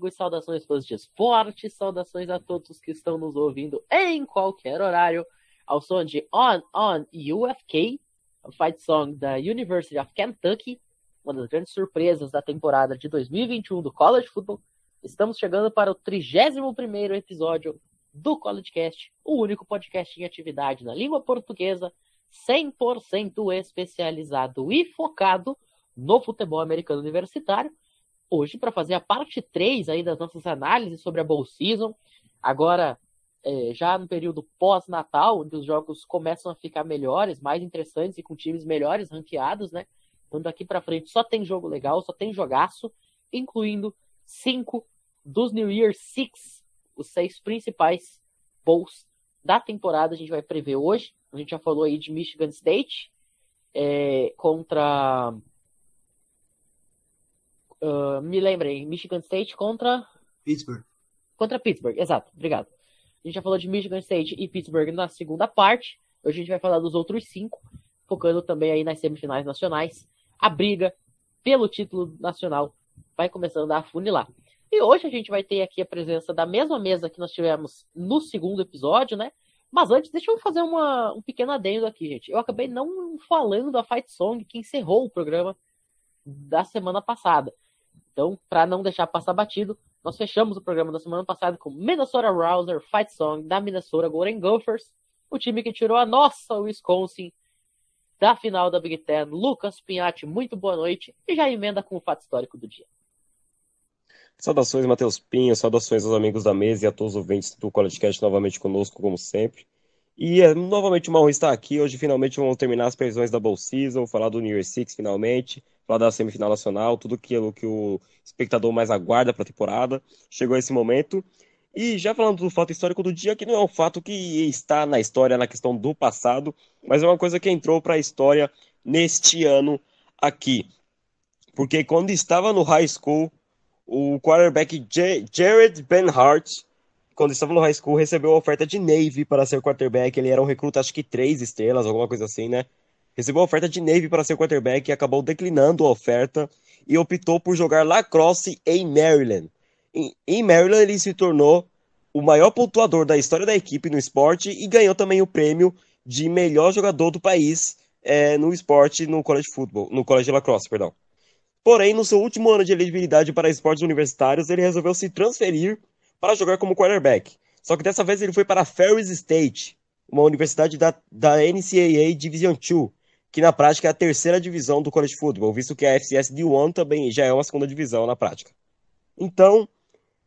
Amigos, saudações fãs de esporte, saudações a todos que estão nos ouvindo em qualquer horário, ao som de On On UFK, a fight song da University of Kentucky, uma das grandes surpresas da temporada de 2021 do College Football. Estamos chegando para o 31º episódio do CollegeCast, o único podcast em atividade na língua portuguesa, 100% especializado e focado no futebol americano universitário hoje para fazer a parte 3 aí das nossas análises sobre a Bowl Season. Agora, é, já no período pós-natal, onde os jogos começam a ficar melhores, mais interessantes e com times melhores ranqueados, né? Então daqui para frente só tem jogo legal, só tem jogaço, incluindo cinco dos New Year Six, os seis principais bowls da temporada. A gente vai prever hoje. A gente já falou aí de Michigan State é, contra Uh, me lembrei, Michigan State contra. Pittsburgh. Contra Pittsburgh, exato, obrigado. A gente já falou de Michigan State e Pittsburgh na segunda parte. Hoje a gente vai falar dos outros cinco, focando também aí nas semifinais nacionais. A briga pelo título nacional vai começando a afunilar. E hoje a gente vai ter aqui a presença da mesma mesa que nós tivemos no segundo episódio, né? Mas antes, deixa eu fazer uma, um pequeno adendo aqui, gente. Eu acabei não falando da Fight Song que encerrou o programa da semana passada. Então, para não deixar passar batido, nós fechamos o programa da semana passada com Minnesota Rouser Fight Song da Minnesota Golden Gophers, o time que tirou a nossa Wisconsin da final da Big Ten. Lucas Pinhatti, muito boa noite e já emenda com o fato histórico do dia. Saudações, Matheus Pinho, saudações aos amigos da mesa e a todos os ouvintes do College Cast novamente conosco, como sempre. E é novamente uma honra estar aqui. Hoje, finalmente, vamos terminar as previsões da Bowl Season, falar do New Year Six, finalmente, falar da semifinal nacional, tudo aquilo que o espectador mais aguarda para a temporada. Chegou esse momento. E já falando do fato histórico do dia, que não é um fato que está na história, na questão do passado, mas é uma coisa que entrou para a história neste ano aqui. Porque quando estava no high school, o quarterback Jared Benhart quando estava no high school, recebeu a oferta de Navy para ser quarterback. Ele era um recruta, acho que três estrelas, alguma coisa assim, né? Recebeu a oferta de Navy para ser quarterback e acabou declinando a oferta e optou por jogar lacrosse em Maryland. Em, Maryland, ele se tornou o maior pontuador da história da equipe no esporte e ganhou também o prêmio de melhor jogador do país é, no esporte no college football, no college lacrosse, perdão. Porém, no seu último ano de elegibilidade para esportes universitários, ele resolveu se transferir para jogar como quarterback. Só que dessa vez ele foi para Ferris State, uma universidade da, da NCAA Division II, que na prática é a terceira divisão do college football, visto que a FCS D1 também já é uma segunda divisão na prática. Então,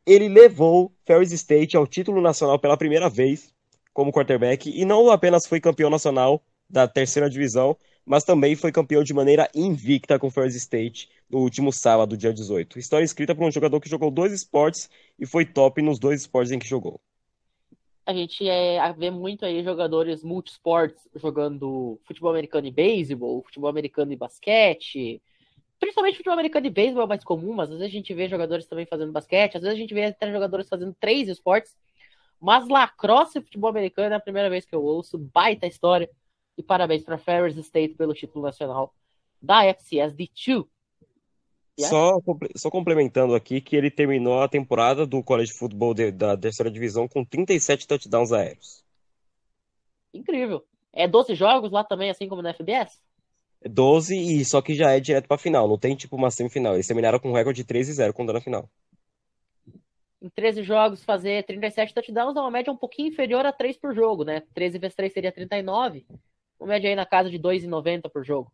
ele levou Ferris State ao título nacional pela primeira vez como quarterback e não apenas foi campeão nacional da terceira divisão, mas também foi campeão de maneira invicta com Ferris State no último sábado, dia 18. História escrita por um jogador que jogou dois esportes e foi top nos dois esportes em que jogou. A gente é, vê muito aí jogadores multisports jogando futebol americano e beisebol, futebol americano e basquete. Principalmente futebol americano e beisebol é mais comum, mas às vezes a gente vê jogadores também fazendo basquete, às vezes a gente vê até jogadores fazendo três esportes. Mas lacrosse e futebol americano é a primeira vez que eu ouço, baita história. E parabéns para Ferris State pelo título nacional da FCS D2. Só, só complementando aqui que ele terminou a temporada do College Football de, da terceira divisão com 37 touchdowns aéreos. Incrível. É 12 jogos lá também, assim como na FBS? 12 e só que já é direto pra final, não tem tipo uma semifinal. Eles terminaram com um recorde de 3 e 0 quando na final. Em 13 jogos, fazer 37 touchdowns é uma média um pouquinho inferior a 3 por jogo, né? 13 vezes 3 seria 39. Uma média aí na casa de 2,90 por jogo.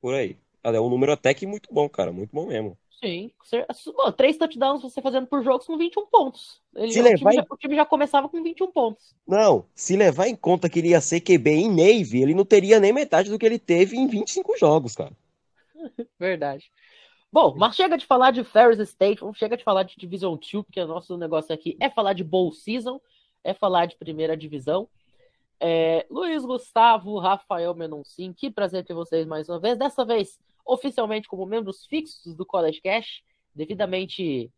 Por aí. É um número até que muito bom, cara. Muito bom mesmo. Sim. Três touchdowns você fazendo por jogo são 21 pontos. Ele, se o, levar time já, o time já começava com 21 pontos. Não, se levar em conta que ele ia ser QB em Navy, ele não teria nem metade do que ele teve em 25 jogos, cara. Verdade. Bom, mas chega de falar de Ferris State, chega de falar de Division 2, porque o nosso negócio aqui é falar de Bowl Season, é falar de primeira divisão. É, Luiz Gustavo, Rafael Menoncin, que prazer ter vocês mais uma vez. Dessa vez oficialmente como membros fixos do College Cash, devidamente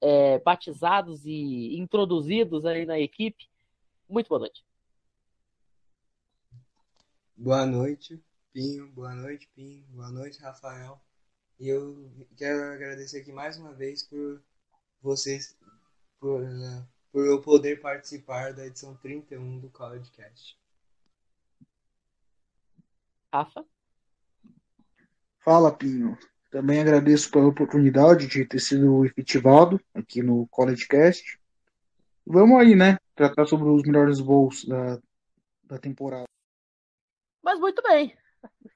é, batizados e introduzidos aí na equipe. Muito boa noite. Boa noite, Pinho. Boa noite, Pinho. Boa noite, Rafael. E eu quero agradecer aqui mais uma vez por vocês por, por eu poder participar da edição 31 do CollegeCast. Rafa? Fala, Pinho. Também agradeço pela oportunidade de ter sido efetivado aqui no CollegeCast. Vamos aí, né? Tratar sobre os melhores bowls da, da temporada. Mas muito bem.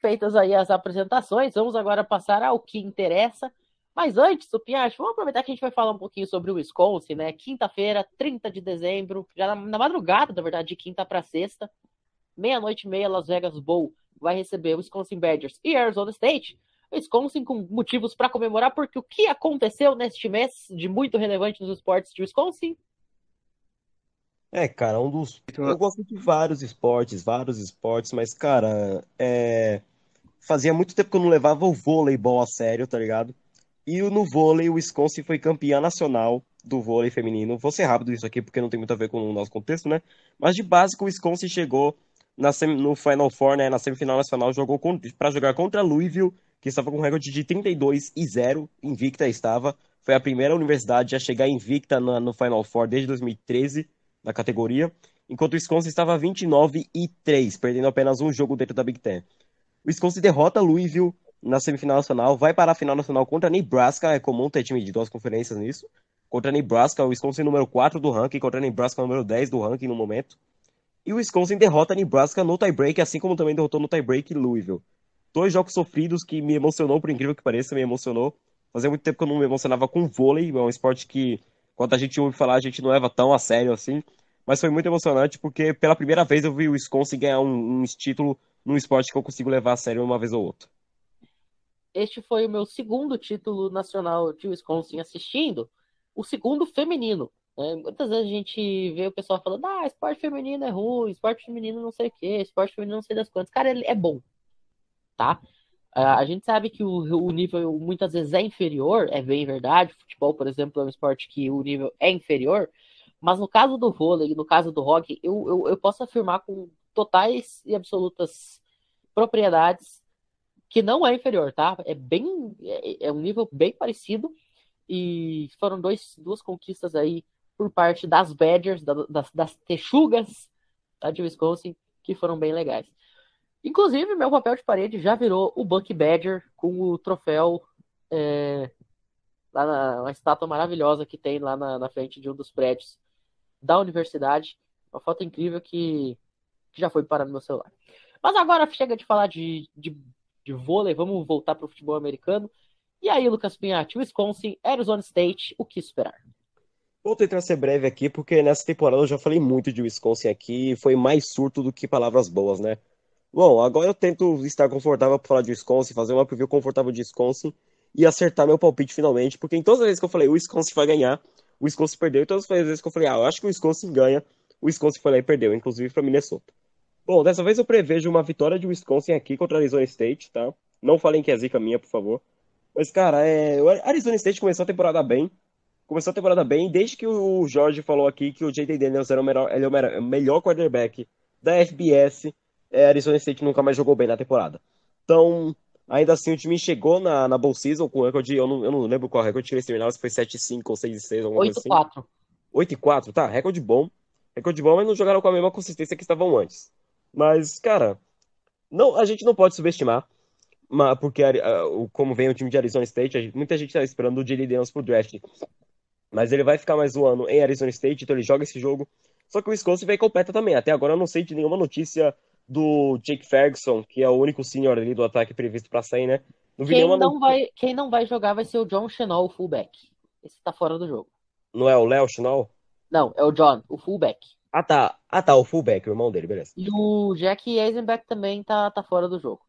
Feitas aí as apresentações, vamos agora passar ao que interessa. Mas antes, o Pinhacho, vamos aproveitar que a gente vai falar um pouquinho sobre o Wisconsin, né? Quinta-feira, 30 de dezembro, já na, na madrugada, na verdade, de quinta para sexta, meia-noite e meia, Las Vegas Bowl vai receber o Wisconsin Badgers e Arizona State. Wisconsin com motivos para comemorar, porque o que aconteceu neste mês de muito relevante nos esportes de Wisconsin? É, cara, um dos. Eu gosto de vários esportes, vários esportes, mas, cara, é... fazia muito tempo que eu não levava o voleibol a sério, tá ligado? E no vôlei, o Wisconsin foi campeã nacional do vôlei feminino. Vou ser rápido isso aqui, porque não tem muito a ver com o nosso contexto, né? Mas de básico, o Wisconsin chegou na no Final Four, né? Na semifinal nacional, jogou para jogar contra Louisville que estava com um recorde de 32 e 0, invicta estava. Foi a primeira universidade a chegar invicta no, no Final Four desde 2013, na categoria, enquanto o Wisconsin estava 29 e 3, perdendo apenas um jogo dentro da Big Ten. O Wisconsin derrota Louisville na semifinal nacional, vai para a final nacional contra Nebraska, é comum ter time de duas conferências nisso, contra Nebraska, o Wisconsin número 4 do ranking, contra Nebraska número 10 do ranking no momento. E o Wisconsin derrota Nebraska no tie-break, assim como também derrotou no tie-break Louisville dois jogos sofridos que me emocionou, por incrível que pareça, me emocionou. Fazia muito tempo que eu não me emocionava com vôlei, é um esporte que, quando a gente ouve falar, a gente não leva tão a sério assim. Mas foi muito emocionante porque pela primeira vez eu vi o Wisconsin ganhar um, um título num esporte que eu consigo levar a sério uma vez ou outra. Este foi o meu segundo título nacional de Wisconsin assistindo, o segundo feminino. Né? Muitas vezes a gente vê o pessoal falando, ah, esporte feminino é ruim, esporte feminino não sei o que, esporte feminino não sei das quantas. Cara, é bom tá? A gente sabe que o, o nível muitas vezes é inferior, é bem verdade. Futebol, por exemplo, é um esporte que o nível é inferior, mas no caso do vôlei, no caso do hockey, eu, eu, eu posso afirmar com totais e absolutas propriedades que não é inferior, tá? É bem, é, é um nível bem parecido e foram dois, duas conquistas aí por parte das Badgers, das, das Texugas tá, de Wisconsin, que foram bem legais. Inclusive, meu papel de parede já virou o Buck Badger com o troféu, é, lá na uma estátua maravilhosa que tem lá na, na, frente de um dos prédios da universidade. Uma foto incrível que, que já foi parar no meu celular. Mas agora chega de falar de, de, de vôlei, vamos voltar para o futebol americano. E aí, Lucas Pinhatti, Wisconsin, Arizona State, o que esperar? Vou tentar ser breve aqui, porque nessa temporada eu já falei muito de Wisconsin aqui e foi mais surto do que palavras boas, né? Bom, agora eu tento estar confortável para falar de Wisconsin, fazer uma preview confortável de Wisconsin e acertar meu palpite finalmente, porque em todas as vezes que eu falei o Wisconsin vai ganhar, o Wisconsin perdeu, e todas as vezes que eu falei, ah, eu acho que o Wisconsin ganha, o Wisconsin foi lá e perdeu, inclusive para Minnesota. Bom, dessa vez eu prevejo uma vitória de Wisconsin aqui contra Arizona State, tá? Não falem que é zica minha, por favor. Mas, cara, é... o Arizona State começou a temporada bem. Começou a temporada bem, desde que o Jorge falou aqui que o J.D. Daniels era o melhor, ele é o melhor quarterback da FBS é, Arizona State nunca mais jogou bem na temporada. Então, ainda assim, o time chegou na, na Bowl Season com recorde, eu não, eu não lembro qual recorde que eles terminaram, se foi 7-5 ou 6-6, alguma 8, coisa assim. 8-4, tá, recorde bom. Recorde bom, mas não jogaram com a mesma consistência que estavam antes. Mas, cara, não, a gente não pode subestimar, porque como vem o time de Arizona State, muita gente tá esperando o J.D. Daniels pro draft. Mas ele vai ficar mais um ano em Arizona State, então ele joga esse jogo. Só que o Wisconsin vai completa também. Até agora eu não sei de nenhuma notícia do Jake Ferguson, que é o único senior ali do ataque previsto para sair, né? Não quem, não vai, quem não vai jogar vai ser o John Chenol, o fullback. Esse tá fora do jogo. Não é o Léo Chenol? Não, é o John, o fullback. Ah, tá. Ah, tá, o fullback, o irmão dele, beleza. E o Jack Eisenbeck também tá, tá fora do jogo.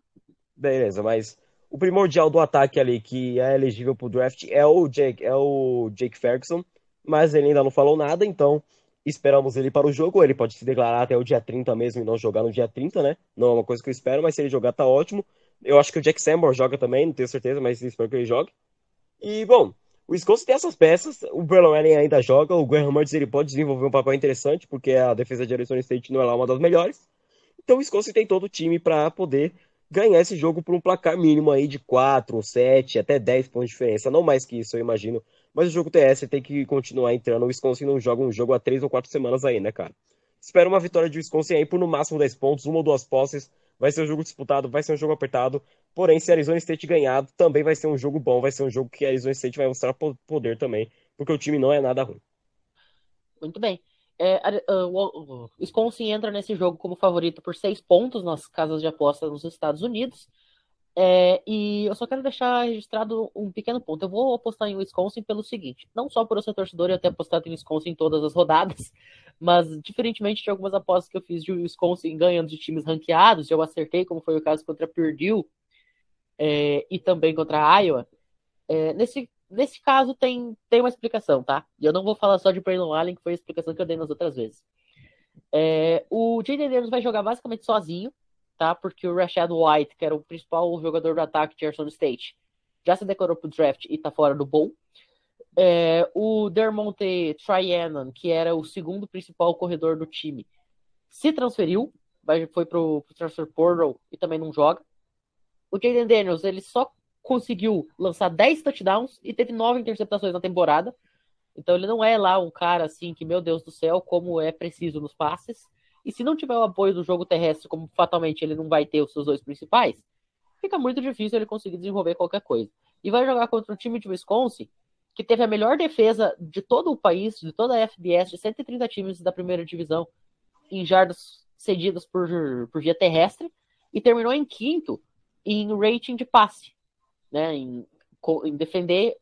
Beleza, mas o primordial do ataque ali que é elegível pro draft é o Jake, é o Jake Ferguson, mas ele ainda não falou nada, então Esperamos ele para o jogo. Ele pode se declarar até o dia 30 mesmo e não jogar no dia 30, né? Não é uma coisa que eu espero, mas se ele jogar, tá ótimo. Eu acho que o Jack Sambor joga também, não tenho certeza, mas espero que ele jogue. E, bom, o Wisconsin tem essas peças. O Braylon Allen ainda joga. O Graham Mertz ele pode desenvolver um papel interessante, porque a defesa de Arizona State não é lá uma das melhores. Então o Wisconsin tem todo o time para poder ganhar esse jogo por um placar mínimo aí de 4, 7, até 10 pontos de diferença. Não mais que isso, eu imagino. Mas o jogo TS tem que continuar entrando. O Wisconsin não joga um jogo há três ou quatro semanas aí, né, cara? Espero uma vitória de Wisconsin aí por no máximo 10 pontos, uma ou duas posses. Vai ser um jogo disputado, vai ser um jogo apertado. Porém, se Arizona State ganhar, também vai ser um jogo bom, vai ser um jogo que Arizona State vai mostrar poder também, porque o time não é nada ruim. Muito bem. É, o Wisconsin entra nesse jogo como favorito por seis pontos nas casas de aposta nos Estados Unidos. É, e eu só quero deixar registrado um pequeno ponto. Eu vou apostar em Wisconsin pelo seguinte: não só por eu ser torcedor e eu ter apostado em Wisconsin em todas as rodadas, mas diferentemente de algumas apostas que eu fiz de Wisconsin ganhando de times ranqueados, eu acertei, como foi o caso contra Purdue é, e também contra Iowa. É, nesse, nesse caso tem, tem uma explicação, tá? E eu não vou falar só de Braylon Allen, que foi a explicação que eu dei nas outras vezes. É, o Jaden Daniels vai jogar basicamente sozinho tá? Porque o Rashad White, que era o principal jogador do ataque de Arizona State, já se declarou pro draft e tá fora do bowl. É, o Dermonte Tryanon, que era o segundo principal corredor do time, se transferiu, foi pro, pro transfer portal e também não joga. O Jaden Daniels, ele só conseguiu lançar 10 touchdowns e teve 9 interceptações na temporada. Então ele não é lá um cara assim que, meu Deus do céu, como é preciso nos passes. E se não tiver o apoio do jogo terrestre, como fatalmente ele não vai ter os seus dois principais, fica muito difícil ele conseguir desenvolver qualquer coisa. E vai jogar contra um time de Wisconsin que teve a melhor defesa de todo o país, de toda a FBS, de 130 times da primeira divisão, em jardas cedidas por, por via terrestre, e terminou em quinto em rating de passe, né, em, em defender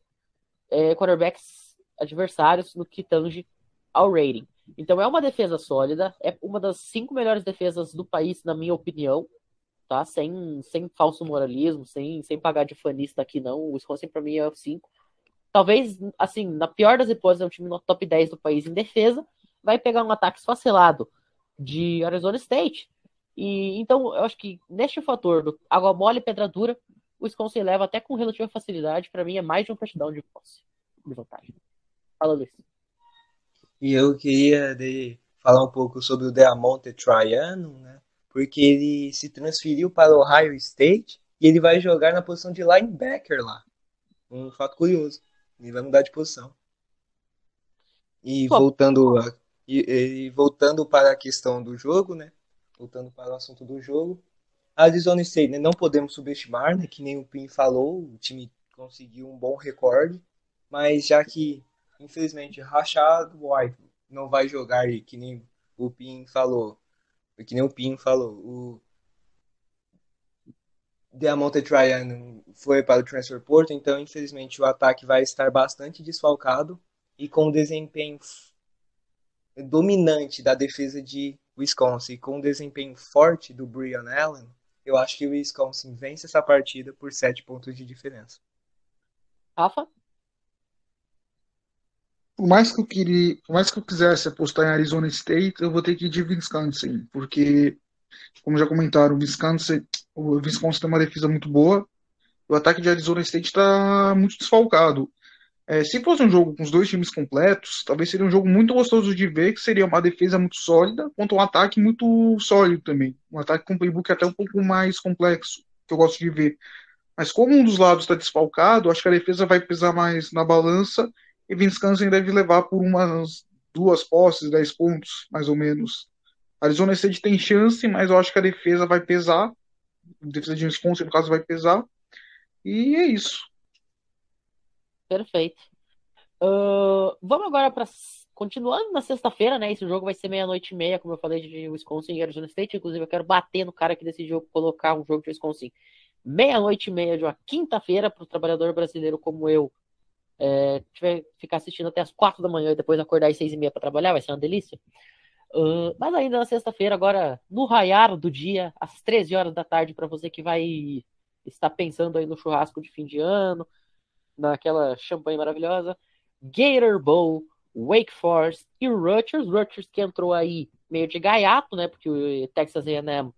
é, quarterbacks adversários no que tange ao rating. Então é uma defesa sólida, é uma das cinco melhores defesas do país, na minha opinião, tá? Sem, sem falso moralismo, sem, sem pagar de fanista aqui, não. O Wisconsin para mim é o cinco. Talvez, assim, na pior das hipóteses, é um time no top 10 do país em defesa, vai pegar um ataque esfacelado de Arizona State. E então eu acho que neste fator do água mole e pedra dura, o Wisconsin leva até com relativa facilidade. Para mim é mais de um touchdown de posse de vantagem. Fala, Luiz. E eu queria de, falar um pouco sobre o Deamonte Triano, né? Porque ele se transferiu para o Ohio State e ele vai jogar na posição de linebacker lá. Um fato curioso. Ele vai mudar de posição. E Pô. voltando a, e, e, voltando para a questão do jogo, né? Voltando para o assunto do jogo. A Arizona State, né? Não podemos subestimar, né? Que nem o Pim falou, o time conseguiu um bom recorde, mas já que infelizmente, Rashad White não vai jogar e que nem o Pin falou. Que nem o Pin falou. O Diamante Tryan foi para o transfer porto, então infelizmente o ataque vai estar bastante desfalcado e com o desempenho dominante da defesa de Wisconsin, com o desempenho forte do Brian Allen, eu acho que o Wisconsin vence essa partida por sete pontos de diferença. Rafa? por mais que eu queria, por mais que eu quisesse apostar em Arizona State, eu vou ter que ir de Wisconsin, porque, como já comentaram, o Wisconsin, o Wisconsin tem uma defesa muito boa, o ataque de Arizona State está muito desfalcado. É, se fosse um jogo com os dois times completos, talvez seria um jogo muito gostoso de ver, que seria uma defesa muito sólida contra um ataque muito sólido também. Um ataque com playbook até um pouco mais complexo, que eu gosto de ver. Mas como um dos lados está desfalcado, acho que a defesa vai pesar mais na balança e Wisconsin deve levar por umas duas posses, 10 pontos, mais ou menos. Arizona State tem chance, mas eu acho que a defesa vai pesar. A defesa de Wisconsin, no caso, vai pesar. E é isso. Perfeito. Uh, vamos agora para. Continuando na sexta-feira, né? Esse jogo vai ser meia-noite e meia, como eu falei, de Wisconsin e Arizona State. Inclusive, eu quero bater no cara que decidiu colocar um jogo de Wisconsin meia-noite e meia de uma quinta-feira para o trabalhador brasileiro como eu é, tiver ficar assistindo até as quatro da manhã e depois acordar às seis e meia para trabalhar, vai ser uma delícia. Uh, mas ainda na sexta-feira, agora no raiar do dia, às 13 horas da tarde, para você que vai estar pensando aí no churrasco de fim de ano, naquela champanhe maravilhosa, Gator Bowl, Wake Forest e Rutgers. Rutgers que entrou aí meio de gaiato, né? Porque o Texas A&M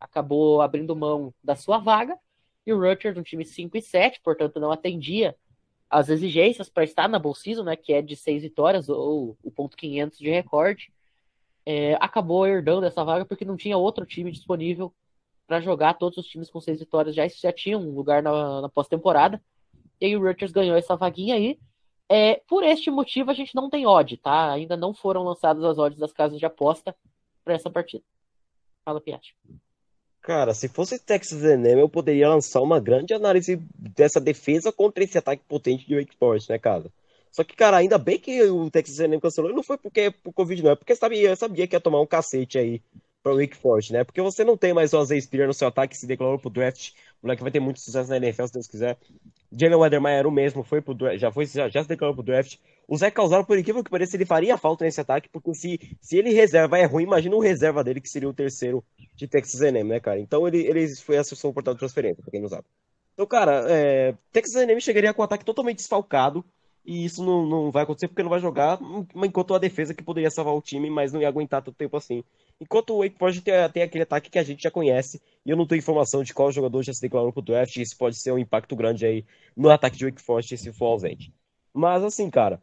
acabou abrindo mão da sua vaga. E o Rutgers, um time 5 e 7, portanto não atendia as exigências para estar na Bowl Season, né, que é de seis vitórias ou o ponto 500 de recorde, é, acabou herdando essa vaga porque não tinha outro time disponível para jogar. Todos os times com seis vitórias já, já tinham um lugar na, na pós-temporada. E aí o Rutgers ganhou essa vaguinha aí. É, por este motivo, a gente não tem odd, tá? Ainda não foram lançadas as odds das casas de aposta para essa partida. Fala, Piatti. Cara, se fosse Texas A&M, eu poderia lançar uma grande análise dessa defesa contra esse ataque potente de Wake Forest, né, cara? Só que, cara, ainda bem que o Texas A&M cancelou, não foi porque por Covid, não, é porque sabia, sabia que ia tomar um cacete aí para o Wake Forest, né? Porque você não tem mais o Azay no seu ataque, se declarou pro draft, o moleque vai ter muito sucesso na NFL, se Deus quiser. Jalen Weathermeyer era o mesmo, foi pro draft, já, foi, já, já se declarou pro draft. O Zé Calzaro, por incrível que pareça, ele faria falta nesse ataque, porque se, se ele reserva é ruim, imagina o reserva dele, que seria o terceiro de Texas A&M, né, cara? Então ele, ele foi assessor portal de transferência, pra quem não sabe. Então, cara, é, Texas A&M chegaria com um ataque totalmente desfalcado, e isso não, não vai acontecer porque não vai jogar enquanto a defesa que poderia salvar o time, mas não ia aguentar tanto tempo assim. Enquanto o Wake Forest tem, aquele ataque que a gente já conhece, e eu não tenho informação de qual jogador já se declarou pro draft, e isso pode ser um impacto grande aí no ataque de Wake Forest se for ausente. Mas assim, cara,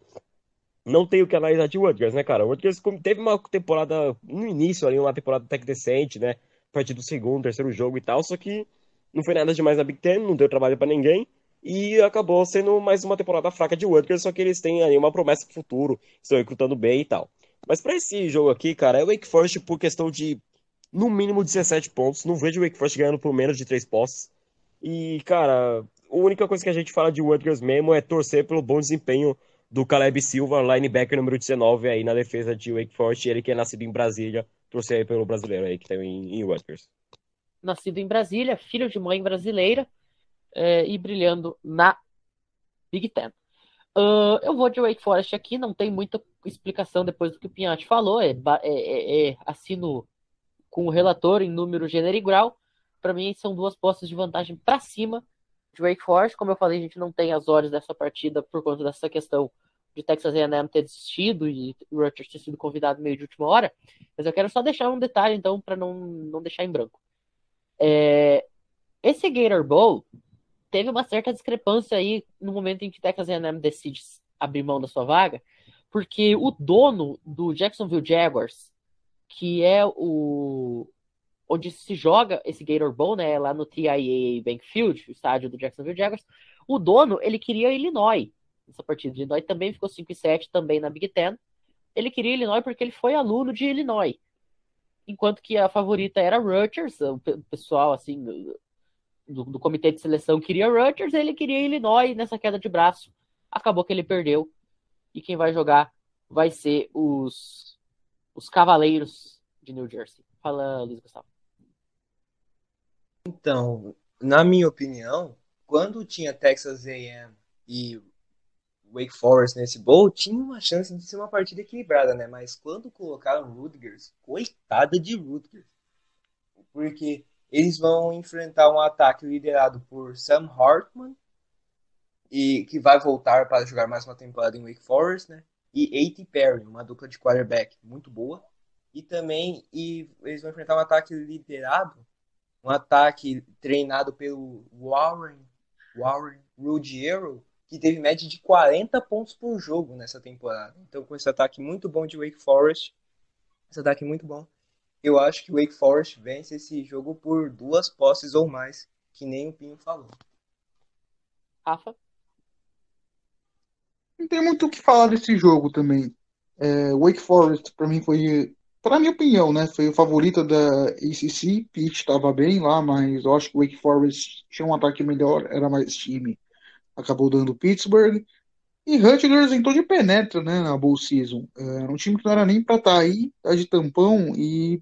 não tem o que analisar de Rutgers, né, cara? O Rutgers teve uma temporada no início ali, uma temporada até que decente, né? A partir do segundo, terceiro jogo e tal, só que não foi nada demais na Big Ten, não deu trabalho para ninguém. E acabou sendo mais uma temporada fraca de Rutgers, só que eles têm aí uma promessa pro futuro, estão recrutando bem e tal. Mas para esse jogo aqui, cara, é Wake Forest por questão de no mínimo 17 pontos. Não vejo Wake Forest ganhando por menos de 3 posses. E, cara, a única coisa que a gente fala de Rutgers mesmo é torcer pelo bom desempenho do Caleb Silva, linebacker número 19 aí na defesa de Wake Forest, ele que é nascido em Brasília, torcer aí pelo brasileiro aí que tem em, em Rutgers. Nascido em Brasília, filho de mãe brasileira, é, e brilhando na Big Ten. Uh, eu vou de Wake Forest aqui, não tem muita explicação depois do que o Pinhatti falou, é, é, é, é assino com o relator em número, gênero e grau. Para mim, são duas postas de vantagem para cima de Wake Forest. Como eu falei, a gente não tem as horas dessa partida por conta dessa questão de Texas A&M ter desistido e o Rutgers ter sido convidado meio de última hora. Mas eu quero só deixar um detalhe, então, para não, não deixar em branco. É, esse Gator Bowl teve uma certa discrepância aí no momento em que Texas A&M decide abrir mão da sua vaga, porque o dono do Jacksonville Jaguars, que é o onde se joga esse Gator Bowl, né, lá no TIAA Bank Field, o estádio do Jacksonville Jaguars, o dono, ele queria Illinois. Essa partida de Illinois também ficou 5 e 7 também na Big Ten. Ele queria Illinois porque ele foi aluno de Illinois. Enquanto que a favorita era Rutgers, o pessoal assim, do, do, comitê de seleção queria Rutgers, ele queria Illinois nessa queda de braço. Acabou que ele perdeu. E quem vai jogar vai ser os, os Cavaleiros de New Jersey. Fala, Luiz Gustavo. Então, na minha opinião, quando tinha Texas A&M e Wake Forest nesse bowl, tinha uma chance de ser uma partida equilibrada, né? Mas quando colocaram Rutgers, coitada de Rutgers. Porque eles vão enfrentar um ataque liderado por Sam Hartman, e que vai voltar para jogar mais uma temporada em Wake Forest, né? E A.T. Perry, uma dupla de quarterback muito boa. E também e eles vão enfrentar um ataque liderado, um ataque treinado pelo Warren, Warren Ruggiero, que teve média de 40 pontos por jogo nessa temporada. Então, com esse ataque muito bom de Wake Forest, esse ataque muito bom, eu acho que o Wake Forest vence esse jogo por duas posses ou mais, que nem o Pinho falou. Rafa? Não tem muito o que falar desse jogo também. É, Wake Forest, para mim, foi, para minha opinião, né, foi o favorito da ACC. Pitt estava bem lá, mas eu acho que Wake Forest tinha um ataque melhor, era mais time. Acabou dando Pittsburgh. E Rutgers entrou de penetra, né, na Bowl Season. É, era um time que não era nem para estar tá aí, tá de tampão, e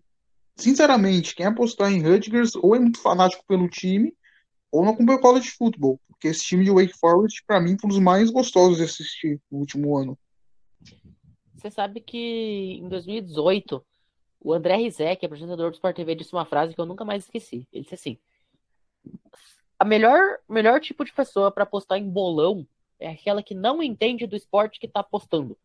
sinceramente, quem apostar em Rutgers ou é muito fanático pelo time ou não acompanha o college football, porque esse time de Wake Forest, para mim, foi um dos mais gostosos de assistir no último ano. Você sabe que em 2018, o André Rizek, apresentador do Sport TV, disse uma frase que eu nunca mais esqueci. Ele disse assim: a melhor, melhor tipo de pessoa para apostar em bolão é aquela que não entende do esporte que está apostando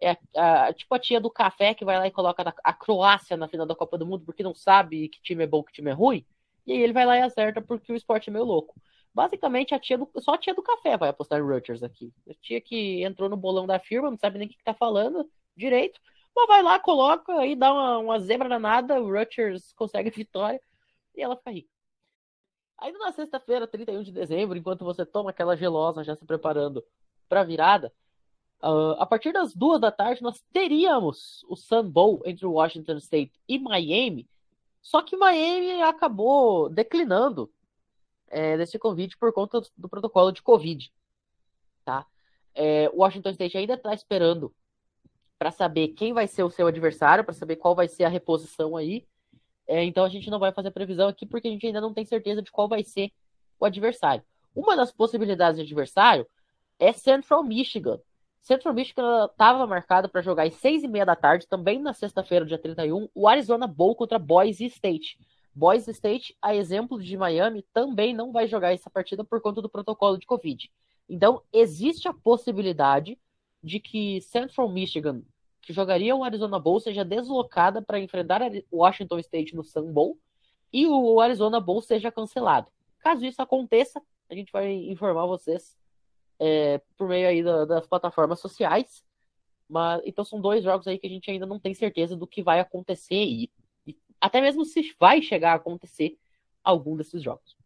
é a, a, tipo a tia do café que vai lá e coloca a Croácia na final da Copa do Mundo porque não sabe que time é bom que time é ruim. E aí ele vai lá e acerta porque o esporte é meio louco. Basicamente, a tia do, só a tia do café vai apostar em Rutgers aqui. A tia que entrou no bolão da firma, não sabe nem o que, tá falando direito. Mas vai lá, coloca e dá uma, uma zebra danada, o Rutgers consegue a vitória e ela fica rica. Ainda na sexta-feira, 31 de dezembro, enquanto você toma aquela gelosa já se preparando para virada, Uh, a partir das duas da tarde, nós teríamos o Sun Bowl entre Washington State e Miami, só que Miami acabou declinando é, desse convite por conta do protocolo de Covid. Tá? É, Washington State ainda está esperando para saber quem vai ser o seu adversário, para saber qual vai ser a reposição aí. É, então a gente não vai fazer previsão aqui porque a gente ainda não tem certeza de qual vai ser o adversário. Uma das possibilidades de adversário é Central Michigan. Central Michigan estava marcado para jogar às seis e meia da tarde, também na sexta-feira, dia 31, o Arizona Bowl contra Boise State. Boise State, a exemplo de Miami, também não vai jogar essa partida por conta do protocolo de Covid. Então, existe a possibilidade de que Central Michigan, que jogaria o Arizona Bowl, seja deslocada para enfrentar o Washington State no Sun Bowl e o Arizona Bowl seja cancelado. Caso isso aconteça, a gente vai informar vocês é, por meio aí da, das plataformas sociais. Mas, então são dois jogos aí que a gente ainda não tem certeza do que vai acontecer e, e até mesmo se vai chegar a acontecer algum desses jogos.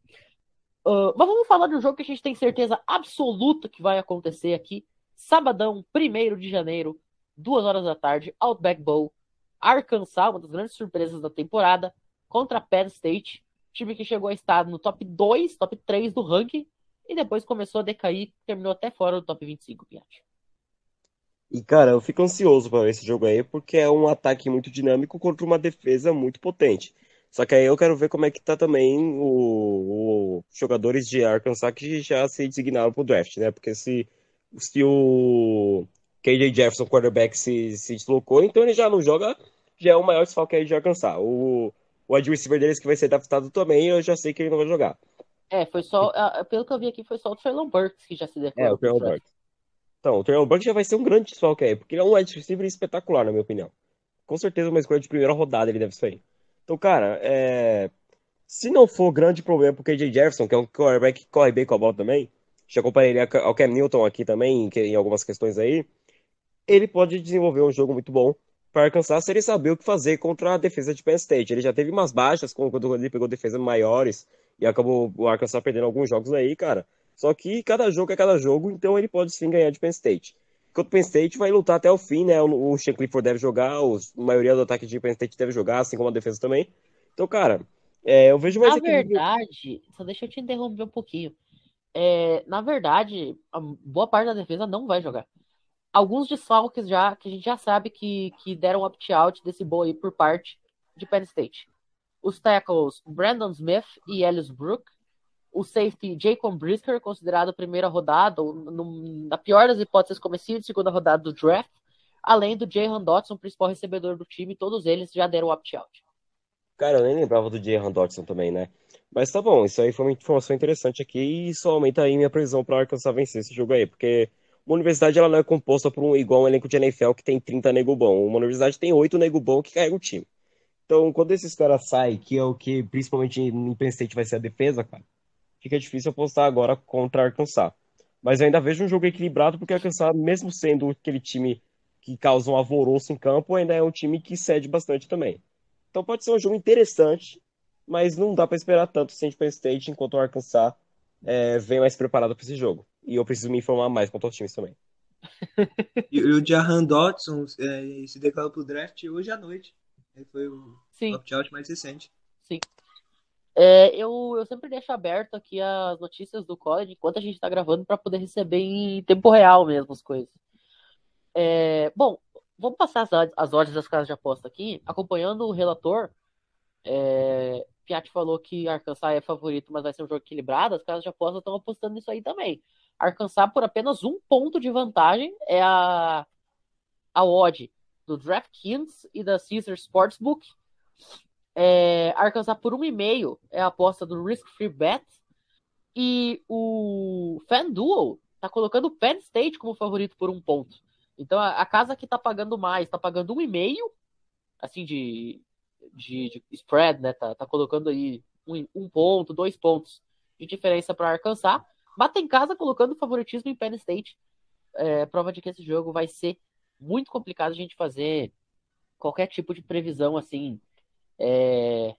Uh, mas vamos falar de um jogo que a gente tem certeza absoluta que vai acontecer aqui. Sabadão, 1 de janeiro, 2 horas da tarde, Outback Bowl, Arkansas, uma das grandes surpresas da temporada, contra Penn State, time que chegou a estar no top 2, top 3 do ranking, e depois começou a decair, terminou até fora do top 25, Piatti. E, cara, eu fico ansioso para ver esse jogo aí, porque é um ataque muito dinâmico contra uma defesa muito potente. Só que aí eu quero ver como é que tá também os jogadores de Arkansas que já se designaram pro draft, né? Porque se, se o KJ Jefferson, quarterback, se, se deslocou, então ele já não joga, já é o maior desfalque aí de Arkansas. O, o receiver deles que vai ser draftado também, eu já sei que ele não vai jogar. É, foi só. Pelo que eu vi aqui, foi só o Traylon Burks que já se declarou. É, o Traylon Burks. Então, o Traylon Burks já vai ser um grande desfalque aí, porque ele é um wide receiver espetacular, na minha opinião. Com certeza uma escolha de primeira rodada ele deve sair. Então, cara, é... se não for grande problema pro KJ Jefferson, que é um quarterback que corre bem com a bola também, já acompanharia ao Cam Newton aqui também, em algumas questões aí, ele pode desenvolver um jogo muito bom para alcançar se ele saber o que fazer contra a defesa de Penn State. Ele já teve umas baixas quando ele pegou defesas maiores e acabou o Arkansas perdendo alguns jogos aí, cara. Só que cada jogo é cada jogo, então ele pode sim ganhar de Penn State. Enquanto Penn State vai lutar até o fim, né? O Shane Clifford deve jogar, a maioria do ataque de Penn State deve jogar, assim como a defesa também. Então, cara, é, eu vejo mais Na verdade, só deixa eu te interromper um pouquinho. É, na verdade, a boa parte da defesa não vai jogar. Alguns desfalques já, que a gente já sabe que, que deram opt-out desse aí por parte de Penn State os tackles Brandon Smith e Elias Brook, o safety Jacob Brisker, considerado primeira rodada, ou no, na pior das hipóteses, comecinho de segunda rodada do draft, além do Jahan Dotson, principal recebedor do time, todos eles já deram opt-out. Cara, eu nem lembrava do Jahan Dotson também, né? Mas tá bom, isso aí foi uma informação interessante aqui e isso aumenta aí minha previsão para Arkansas vencer esse jogo aí, porque uma universidade ela não é composta por um igual um elenco de NFL que tem 30 nego bom. Uma universidade tem 8 nego bom que carrega o time. Então, quando esses caras saem, que é o que principalmente em Penn State vai ser a defesa, cara, fica difícil apostar agora contra Arkansas. Mas eu ainda vejo um jogo equilibrado, porque Arkansas, mesmo sendo aquele time que causa um alvoroço em campo, ainda é um time que cede bastante também. Então pode ser um jogo interessante, mas não dá para esperar tanto sem Penn State, enquanto o Arkansas é, vem mais preparado para esse jogo. E eu preciso me informar mais quanto aos times também. e o Jahan Dodson é, se declarou pro draft hoje à noite. Foi o opt-out mais recente. Sim. É, eu, eu sempre deixo aberto aqui as notícias do college enquanto a gente está gravando para poder receber em tempo real mesmo as coisas. É, bom, vamos passar as, as ordens das casas de aposta aqui. Acompanhando o relator, é, Piatti falou que Arkansas é favorito, mas vai ser um jogo equilibrado. As casas de aposta estão apostando nisso aí também. Arkansas, por apenas um ponto de vantagem, é a, a odd do DraftKings e da Caesar Sportsbook. É, Arkansas por um e meio é a aposta do Risk Free Bet. E o FanDuel tá colocando o Penn State como favorito por um ponto. Então a, a casa que tá pagando mais, tá pagando um e meio, assim, de, de, de, spread, né? Tá, tá colocando aí um, um ponto, dois pontos de diferença para Arkansas. Bate em casa colocando favoritismo em Penn State. É, prova de que esse jogo vai ser muito complicado a gente fazer qualquer tipo de previsão assim é,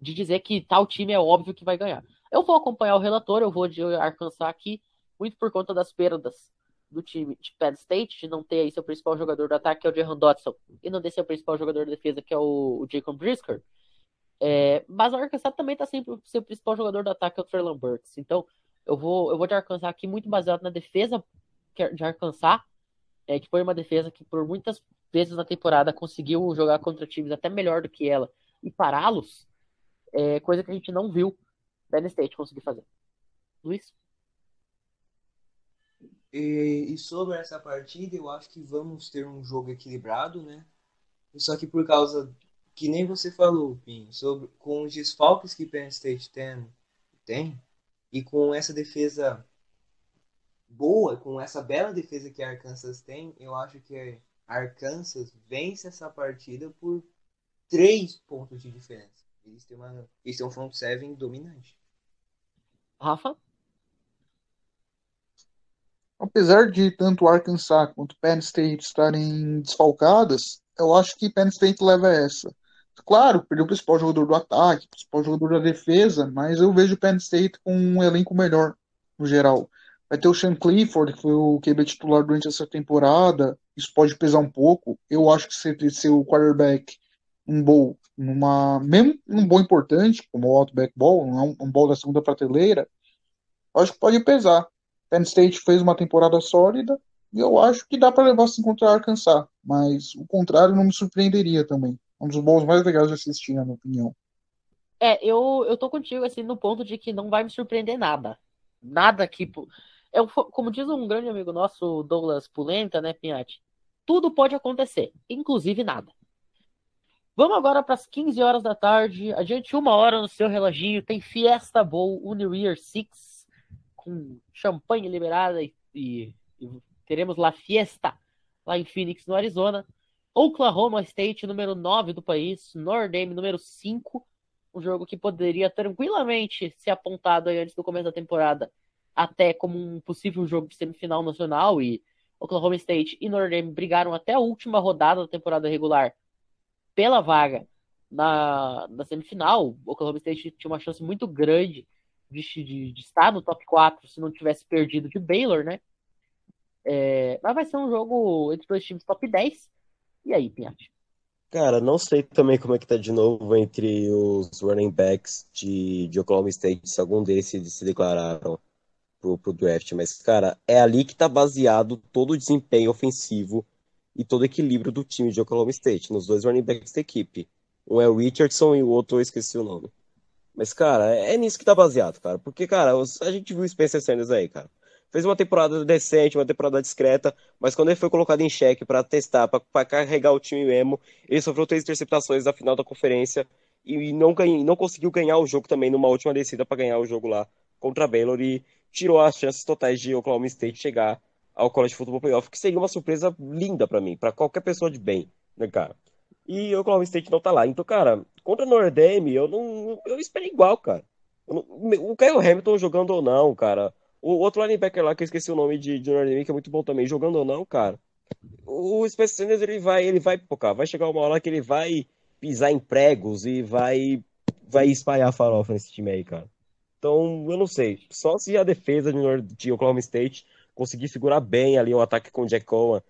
de dizer que tal time é óbvio que vai ganhar. Eu vou acompanhar o relator, eu vou de Arkansas aqui, muito por conta das perdas do time de Penn State, de não ter aí seu principal jogador do ataque, que é o Jahan Dotson, e não ter seu principal jogador de defesa, que é o, o Jacob Brisker. É, mas o Arkansas também tá sempre seu principal jogador do ataque, que é o Treylon Burks. Então, eu vou, eu vou de Arkansas aqui muito baseado na defesa de Arkansas, é, que foi uma defesa que por muitas vezes na temporada conseguiu jogar contra times até melhor do que ela e pará-los, é, coisa que a gente não viu Penn State conseguir fazer. Luiz? E, e, sobre essa partida, eu acho que vamos ter um jogo equilibrado, né? Só que por causa que nem você falou, Pinho, sobre com os desfalques que Penn State tem, tem e com essa defesa boa, com essa bela defesa que a Arkansas tem, eu acho que a Arkansas vence essa partida por três pontos de diferença. Eles têm, uma, eles têm um front seven dominante. Rafa? Apesar de tanto Arkansas quanto Penn State estarem desfalcadas, eu acho que Penn State leva essa. Claro, perdeu o principal jogador do ataque, o principal jogador da defesa, mas eu vejo o Penn State com um elenco melhor, no geral. Vai ter o Sean Clifford, que foi o QB titular durante essa temporada, isso pode pesar um pouco. Eu acho que se ser o quarterback um bowl, numa, mesmo num bowl importante, como o Outback Bowl, um, um bowl da segunda prateleira, acho que pode pesar. Penn State fez uma temporada sólida e eu acho que dá para levar se encontrar Arkansas, mas o contrário não me surpreenderia também. Um dos bons mais legais de assistir, na minha opinião. É, eu, eu tô contigo assim no ponto de que não vai me surpreender nada. Nada que. Eu, como diz um grande amigo nosso, Douglas Pulenta, né, Pinhatti? Tudo pode acontecer, inclusive nada. Vamos agora para as 15 horas da tarde. Adiante uma hora no seu reloginho. Tem Fiesta Bowl Uniwear Six com champanhe liberada e, e, e teremos lá Fiesta, lá em Phoenix, no Arizona. Oklahoma State, número 9 do país. Notre Dame, número 5. Um jogo que poderia tranquilamente ser apontado antes do começo da temporada até como um possível jogo de semifinal nacional. E Oklahoma State e Notre Dame brigaram até a última rodada da temporada regular pela vaga na, na semifinal. Oklahoma State tinha uma chance muito grande de, de, de, estar no top 4 se não tivesse perdido de Baylor, né? É, mas vai ser um jogo entre dois times top 10. E aí, Pinhatti? Cara, não sei também como é que tá de novo entre os running backs de, de Oklahoma State, se algum desses se declararam pro, pro draft, mas, cara, é ali que tá baseado todo o desempenho ofensivo e todo o equilíbrio do time de Oklahoma State, nos dois running backs da equipe. Um é o Richardson e o outro eu esqueci o nome. Mas, cara, é nisso que tá baseado, cara. Porque, cara, a gente viu o Spencer Sanders aí, cara. Fez uma temporada decente, uma temporada discreta, mas quando ele foi colocado em xeque para testar, para carregar o time mesmo, ele sofreu três interceptações na final da conferência e não, ganhou, não conseguiu ganhar o jogo também numa última descida para ganhar o jogo lá contra a Baylor e tirou as chances totais de Oklahoma State chegar ao College Football Playoff, que seria uma surpresa linda para mim, para qualquer pessoa de bem, né, cara? E Oklahoma State não tá lá. Então, cara, contra o Notre Dame, eu não. Eu espero igual, cara. Não, o Kyle Hamilton jogando ou não, cara. O outro linebacker lá, que eu esqueci o nome de, de Notre Dame, que é muito bom também, jogando ou não, cara. O Spencer Sanders, ele vai, ele vai, cara, vai chegar uma hora que ele vai pisar em pregos e vai, vai espalhar farofa nesse time aí, cara. Então, eu não sei. Só se a defesa de, de Oklahoma State conseguir segurar bem ali o ataque com o Jack Cohen,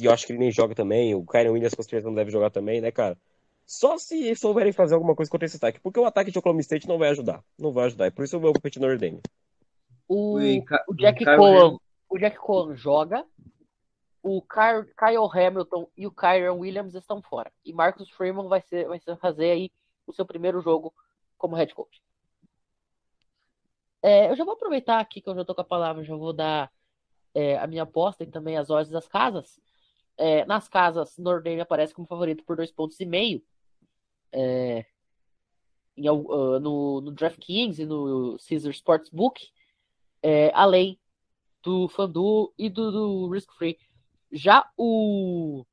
eu acho que ele nem joga também. O Kyron Williams com certeza não deve jogar também, né, cara? Só se souberem fazer alguma coisa contra esse ataque. Porque o ataque de Oklahoma State não vai ajudar. Não vai ajudar. É por isso eu vou competir no Dame. O, o Jack Cohen, o Jack Cohen joga. O Kyle Hamilton e o Kyron Williams estão fora. E Marcus Freeman vai, ser, vai fazer aí o seu primeiro jogo como head coach. É, eu já vou aproveitar aqui que eu já tô com a palavra, já vou dar é, a minha aposta e também as odds das casas. É, nas casas, Nordame aparece como favorito por dois pontos e meio. É, em, uh, no, no DraftKings e no Caesar Sportsbook, é, além do FanDuel e do, do Risk Free. Já o.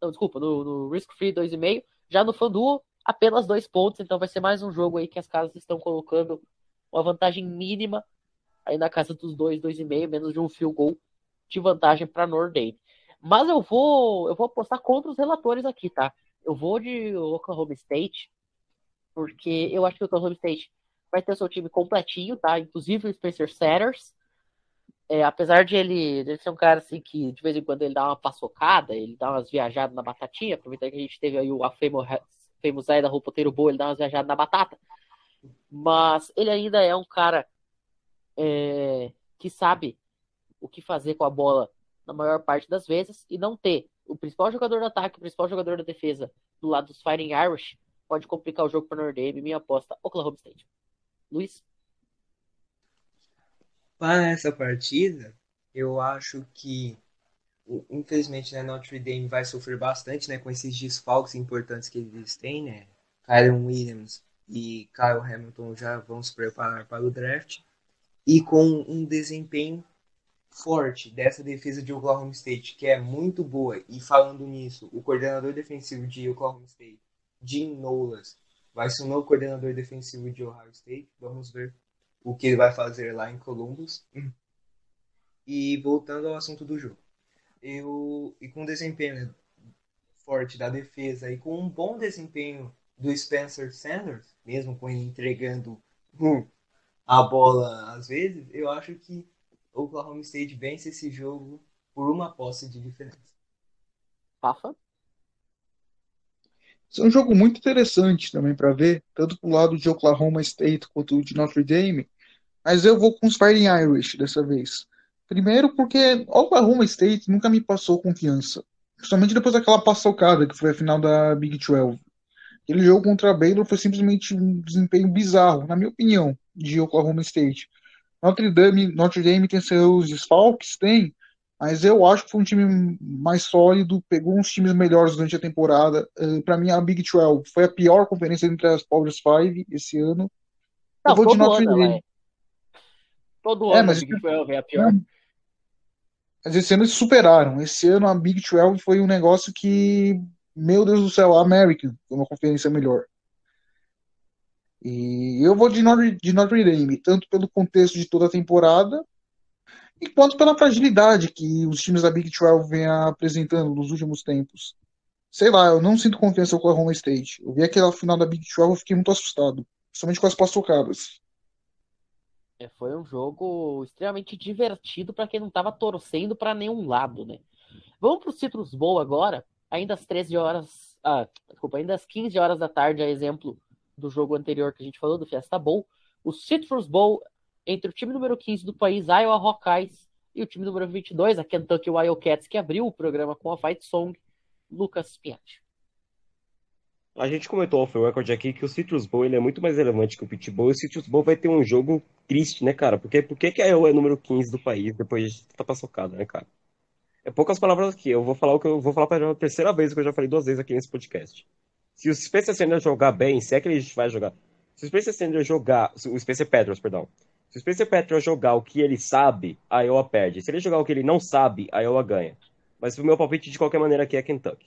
Não, desculpa, no, no Risk Free 2,5. Já no FanDuel, apenas dois pontos. Então vai ser mais um jogo aí que as casas estão colocando uma vantagem mínima aí na casa dos dois, dois e meio, menos de um field goal de vantagem para Nordame. Mas eu vou, eu vou apostar contra os relatores aqui, tá? Eu vou de Oklahoma State, porque eu acho que o Oklahoma State vai ter seu time completinho, tá? Inclusive o Spencer Setters. é, apesar de ele, de ele ser um cara assim que de vez em quando ele dá uma paçocada, ele dá umas viajadas na batatinha, aproveitando que a gente teve aí o Afemo Famous da roupoteiro boa, ele dá umas viajadas na batata. Mas ele ainda é um cara é, que sabe o que fazer com a bola na maior parte das vezes e não ter o principal jogador do ataque, o principal jogador da defesa do lado dos Fighting Irish pode complicar o jogo para Notre Dame. Minha aposta, Oklahoma State. Luiz? Para essa partida, eu acho que, infelizmente, né, Notre Dame vai sofrer bastante né, com esses desfalques importantes que eles têm, né? Kyron Williams e Kyle Hamilton já vão se preparar para o draft. E com um desempenho forte dessa defesa de Oklahoma State, que é muito boa. E falando nisso, o coordenador defensivo de Oklahoma State, Jim Nolas, vai ser o novo coordenador defensivo de Ohio State. Vamos ver o que ele vai fazer lá em Columbus. E voltando ao assunto do jogo. Eu, e com um desempenho forte da defesa e com um bom desempenho do Spencer Sanders, mesmo com ele entregando a bola às vezes, eu acho que Oklahoma State vence esse jogo por uma posse de diferença. Rafa? Esse é um jogo muito interessante também para ver, tanto pro lado de Oklahoma State quanto de Notre Dame, mas eu vou com os Fighting Irish dessa vez. Primeiro porque Oklahoma State nunca me passou confiança, principalmente depois daquela passocada que foi a final da Big 12. Aquele jogo contra a Baylor foi simplesmente um desempenho bizarro, na minha opinião, de Oklahoma State. Notre Dame, Notre Dame tem seus desfalques, tem, mas eu acho que foi um time mais sólido, pegou uns times melhores durante a temporada. Uh, para mim, a Big 12 foi a pior conferência entre as Power Five esse ano. Não, eu vou de Notre ano, Dame. Todo é, ano a Big 12 é a pior. Mas esse ano eles superaram. Esse ano a Big 12 foi um negócio que, meu Deus do céu, a American uma conferência melhor. E eu vou de Notre, de Notre Dame, tanto pelo contexto de toda a temporada, e quanto pela fragilidade que os times da Big 12 vêm apresentando nos últimos tempos. Sei lá, eu não sinto confiança com a Home State. Eu vi aquela final da Big 12 e fiquei muito assustado, principalmente com as pastocadas. É, foi um jogo extremamente divertido para quem não estava torcendo para nenhum lado, né? Vamos para o Citrus Bowl agora, ainda às 13 horas, ah, desculpa, ainda às 15 horas da tarde, a exemplo do jogo anterior que a gente falou, do Fiesta Bowl, o Citrus Bowl entre o time número 15 do país, Iowa Hawkeyes, e o time número 22, a Kentucky Wildcats, que abriu o programa com a Fight Song, Lucas Piatti. A gente comentou off record aqui que o Citrus Bowl ele é muito mais relevante que o Pit Bowl. E o Citrus Bowl vai ter um jogo triste, né, cara? Porque por que, a Iowa é número 15 do país depois de estar paçocada, né, cara? É poucas palavras aqui. Eu vou falar o que eu vou falar pela terceira vez, que eu já falei duas vezes aqui nesse podcast. Se o Spencer Sanders jogar bem, se é que ele vai jogar. Se o Spencer Sanders jogar. O Spencer Petros, perdão. Se o Spencer Petros jogar o que ele sabe, a Iowa perde. Se ele jogar o que ele não sabe, a Iowa ganha. Mas o meu palpite, de qualquer maneira, aqui é Kentucky.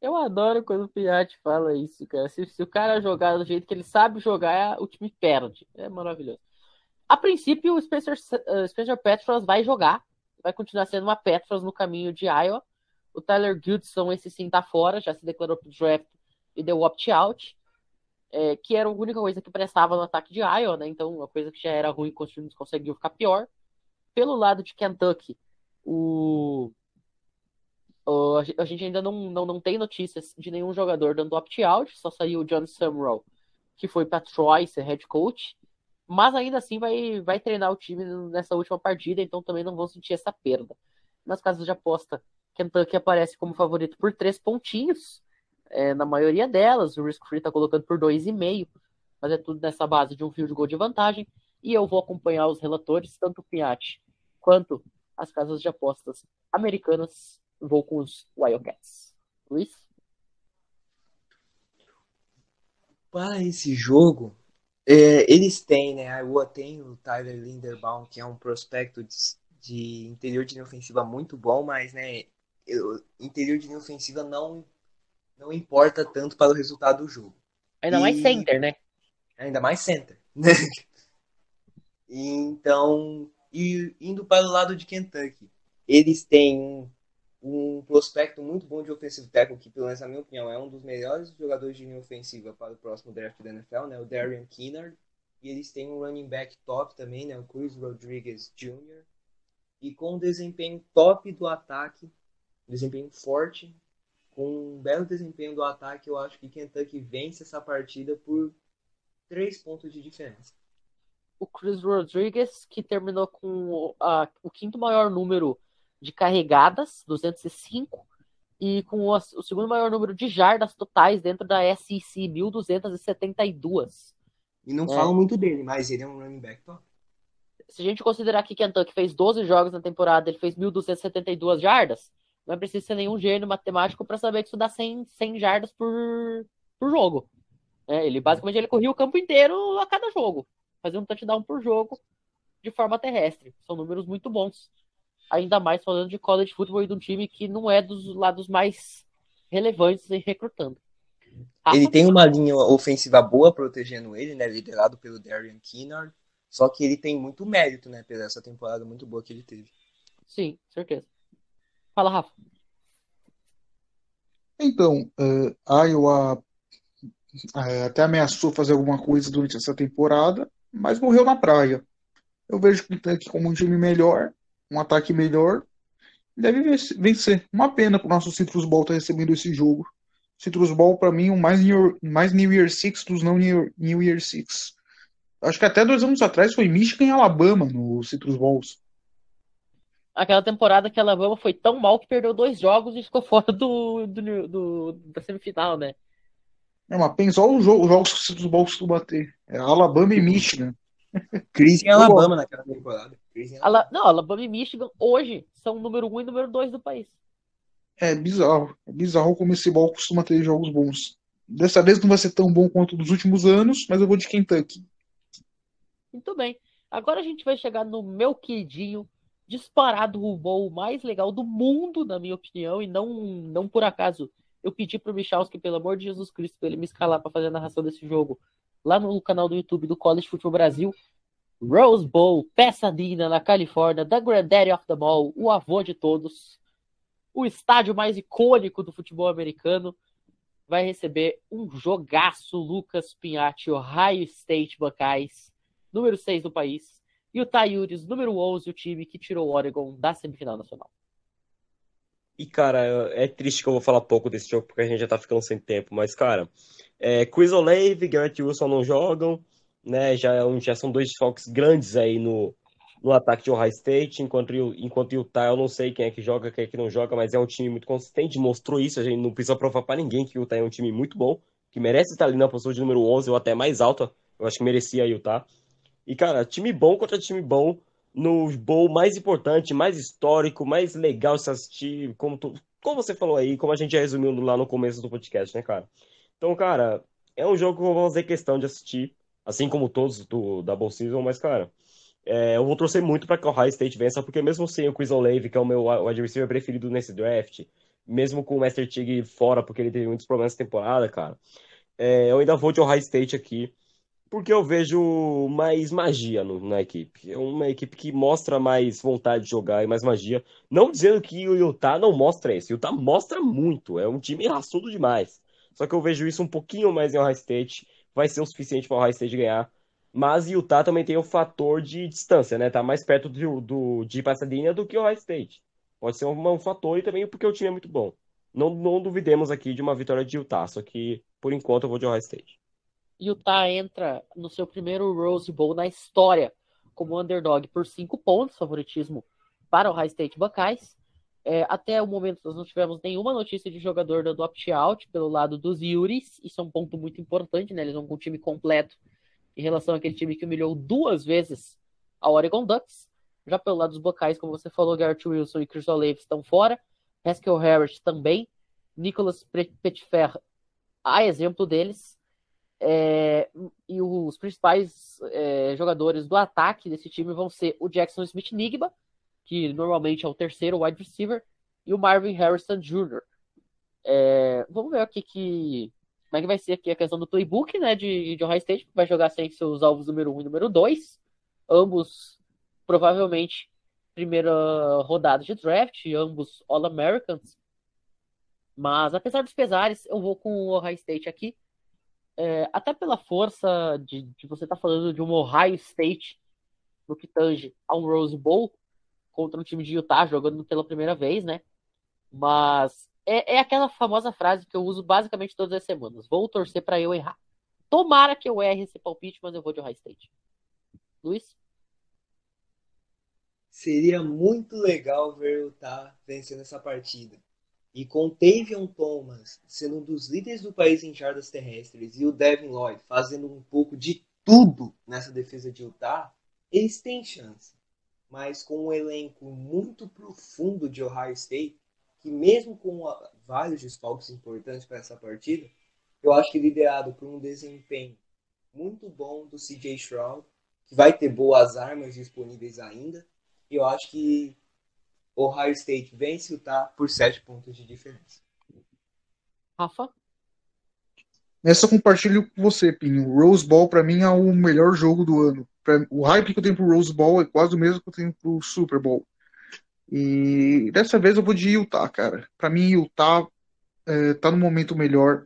Eu adoro quando o Piatti fala isso, cara. Se, se, o cara jogar do jeito que ele sabe jogar, o time perde. É maravilhoso. A princípio, o Spencer, uh, Spencer Petros vai jogar. Vai continuar sendo uma Petros no caminho de Iowa. O Tyler Goodson, esse sim, tá fora, já se declarou pro draft e deu opt-out, é, que era a única coisa que prestava no ataque de Iowa, né? Então, uma coisa que já era ruim, conseguiu ficar pior. Pelo lado de Kentucky, o, o a gente ainda não, não, não tem notícias de nenhum jogador dando opt-out, só saiu o John Summerall, que foi para Troy ser head coach, mas ainda assim vai, vai treinar o time nessa última partida, então também não vão sentir essa perda. Nas casas de aposta, Kentucky aparece como favorito por três pontinhos. É, na maioria delas, o Risk Free está colocando por dois e meio, mas é tudo nessa base de um fio de gol de vantagem. E eu vou acompanhar os relatores, tanto o Piatti quanto as casas de apostas americanas. Vou com os Wildcats. Luiz? Para esse jogo, é, eles têm, né? A Iowa tem o Tyler Linderbaum, que é um prospecto de, de interior de linha ofensiva muito bom, mas, né, o interior de linha ofensiva não, não importa tanto para o resultado do jogo. Ainda e... mais center, né? Ainda mais center. Né? então, e indo para o lado de Kentucky, eles têm um prospecto muito bom de ofensivo tackle, que, pelo menos na minha opinião, é um dos melhores jogadores de linha ofensiva para o próximo draft da NFL, né? O Darian Keener. E eles têm um running back top também, né? O Chris Rodriguez Jr. e com um desempenho top do ataque, desempenho forte, com um belo desempenho do ataque, eu acho que Kentucky vence essa partida por três pontos de diferença. O Chris Rodrigues, que terminou com uh, o quinto maior número de carregadas, 205, e com o, o, segundo maior número de jardas totais dentro da SEC, 1.272. E não é. falam muito dele, mas ele é um running back top. Se a gente considerar que Kentucky fez 12 jogos na temporada, ele fez 1.272 jardas, não é preciso ser nenhum gênio matemático para saber que isso dá 100, 100 jardas por, por jogo. É, ele basicamente ele corria o campo inteiro a cada jogo, fazia um touchdown por jogo de forma terrestre. São números muito bons ainda mais falando de college football e de um time que não é dos lados mais relevantes em recrutando. Ele tem uma linha ofensiva boa protegendo ele, né, liderado pelo Darian Kinnard, só que ele tem muito mérito, né, pela essa temporada muito boa que ele teve. Sim, certeza. Fala, Rafa. Então, uh, Iowa uh, até ameaçou fazer alguma coisa durante essa temporada, mas morreu na praia. Eu vejo que Kentucky como um time melhor, um ataque melhor, deve vencer. Uma pena que o nosso Citrus Ball estar tá recebendo esse jogo. Citrus Ball, para mim, o mais New, mais New Year Six dos não New, New Year Six. Acho que até dois anos atrás foi Michigan e Alabama no Citrus Balls. Aquela temporada que a Alabama foi tão mal que perdeu dois jogos e ficou fora do, do, do da semifinal, né? É, mas pensa os jogos que o Citrus Balls costuma ter. É Alabama e Michigan. Crise em Alabama naquela temporada. Ala... Não, Alabama e Michigan hoje são o número 1 um e número 2 do país. É bizarro. É bizarro como esse ball costuma ter jogos bons. Dessa vez não vai ser tão bom quanto dos últimos anos, mas eu vou de Kentucky. Muito bem. Agora a gente vai chegar no meu queridinho, disparado o bowl mais legal do mundo, na minha opinião, e não, não por acaso eu pedi pro Michalski, pelo amor de Jesus Cristo, pra ele me escalar para fazer a narração desse jogo lá no canal do YouTube do College Football Brasil. Rose Bowl, Pasadena, na Califórnia, The Granddaddy of the Mall, o avô de todos, o estádio mais icônico do futebol americano, vai receber um jogaço Lucas Pinhatti, Ohio State Buckeyes, número 6 do país, e o Tayuris, número 11, o time que tirou o Oregon da semifinal nacional. E, cara, é triste que eu vou falar pouco desse jogo, porque a gente já tá ficando sem tempo, mas, cara, é, Chris Olave e Garrett Wilson não jogam, né? Já, é já são dois desfalques grandes aí no, no ataque de Ohio State, enquanto, enquanto Utah, eu não sei quem é que joga, quem é que não joga, mas é um time muito consistente, mostrou isso, a gente não precisa provar para ninguém que o Utah é um time muito bom, que merece estar ali na posição de número 11 ou até mais alta, eu acho que merecia aí Utah. E, cara, time bom contra time bom, no bowl mais importante, mais histórico, mais legal se assistir, como, tu, como você falou aí, como a gente já resumiu lá no começo do podcast, né, cara? Então, cara, é um jogo que eu vou fazer questão de assistir, assim como todos do Double Season, mas, cara, é, eu vou torcer muito para que o Ohio State vença, porque mesmo sem o Chris Olave, que é o meu receiver preferido nesse draft, mesmo com o Master Tig fora, porque ele teve muitos problemas na temporada, cara, é, eu ainda vou de Ohio State aqui, porque eu vejo mais magia no, na equipe. É uma equipe que mostra mais vontade de jogar e mais magia. Não dizendo que o Utah não mostra isso. O Utah mostra muito. É um time raçudo demais. Só que eu vejo isso um pouquinho mais em Ohio State. Vai ser o suficiente para o Ohio State ganhar. Mas Utah também tem o fator de distância, né? Tá mais perto do, do, de Pasadena do que o Ohio State. Pode ser um, um, fator e também porque o time é muito bom. Não, não duvidemos aqui de uma vitória de Utah, só que por enquanto eu vou de Ohio State. Utah entra no seu primeiro Rose Bowl na história como underdog por cinco pontos, favoritismo para o High State Buckeyes. É, até o momento nós não tivemos nenhuma notícia de jogador dando opt-out pelo lado dos Yuris. Isso é um ponto muito importante, né? Eles vão com o time completo em relação àquele time que humilhou duas vezes a Oregon Ducks. Já pelo lado dos Buckeyes, como você falou, Garrett Wilson e Chris Olave estão fora. Haskell Harris também. Nicholas Petitfer, a exemplo deles. É, e os principais é, jogadores do ataque desse time vão ser o Jackson Smith Nigba, que normalmente é o terceiro wide receiver, e o Marvin Harrison Jr. É, vamos ver aqui que, como é que vai ser aqui a questão do playbook né, de, de Ohio State, que vai jogar sem seus alvos número 1 um e número 2, ambos provavelmente primeira rodada de draft, ambos All-Americans. Mas apesar dos pesares, eu vou com o Ohio State aqui. É, até pela força de, de você estar tá falando de um Ohio State no que tange a um Rose Bowl, contra um time de Utah jogando pela primeira vez, né? Mas é, é aquela famosa frase que eu uso basicamente todas as semanas. Vou torcer para eu errar. Tomara que eu erre esse palpite, mas eu vou de Ohio State. Luiz? Seria muito legal ver o Utah vencendo essa partida. E com Tavion Thomas sendo um dos líderes do país em jardas terrestres e o Devin Lloyd fazendo um pouco de tudo nessa defesa de Utah, eles têm chance. Mas com um elenco muito profundo de Ohio State, que mesmo com vários desfalques importantes para essa partida, eu acho que liderado por um desempenho muito bom do CJ Stroud, que vai ter boas armas disponíveis ainda, eu acho que Ohio State vence o Utah por 7 pontos de diferença. Rafa? Nessa eu compartilho com você, Pinho. O Rose Bowl, para mim, é o melhor jogo do ano. Pra, o hype que eu tenho pro Rose Bowl é quase o mesmo que eu tenho pro Super Bowl. E dessa vez eu vou de Utah, cara. Para mim, Utah é, tá no momento melhor.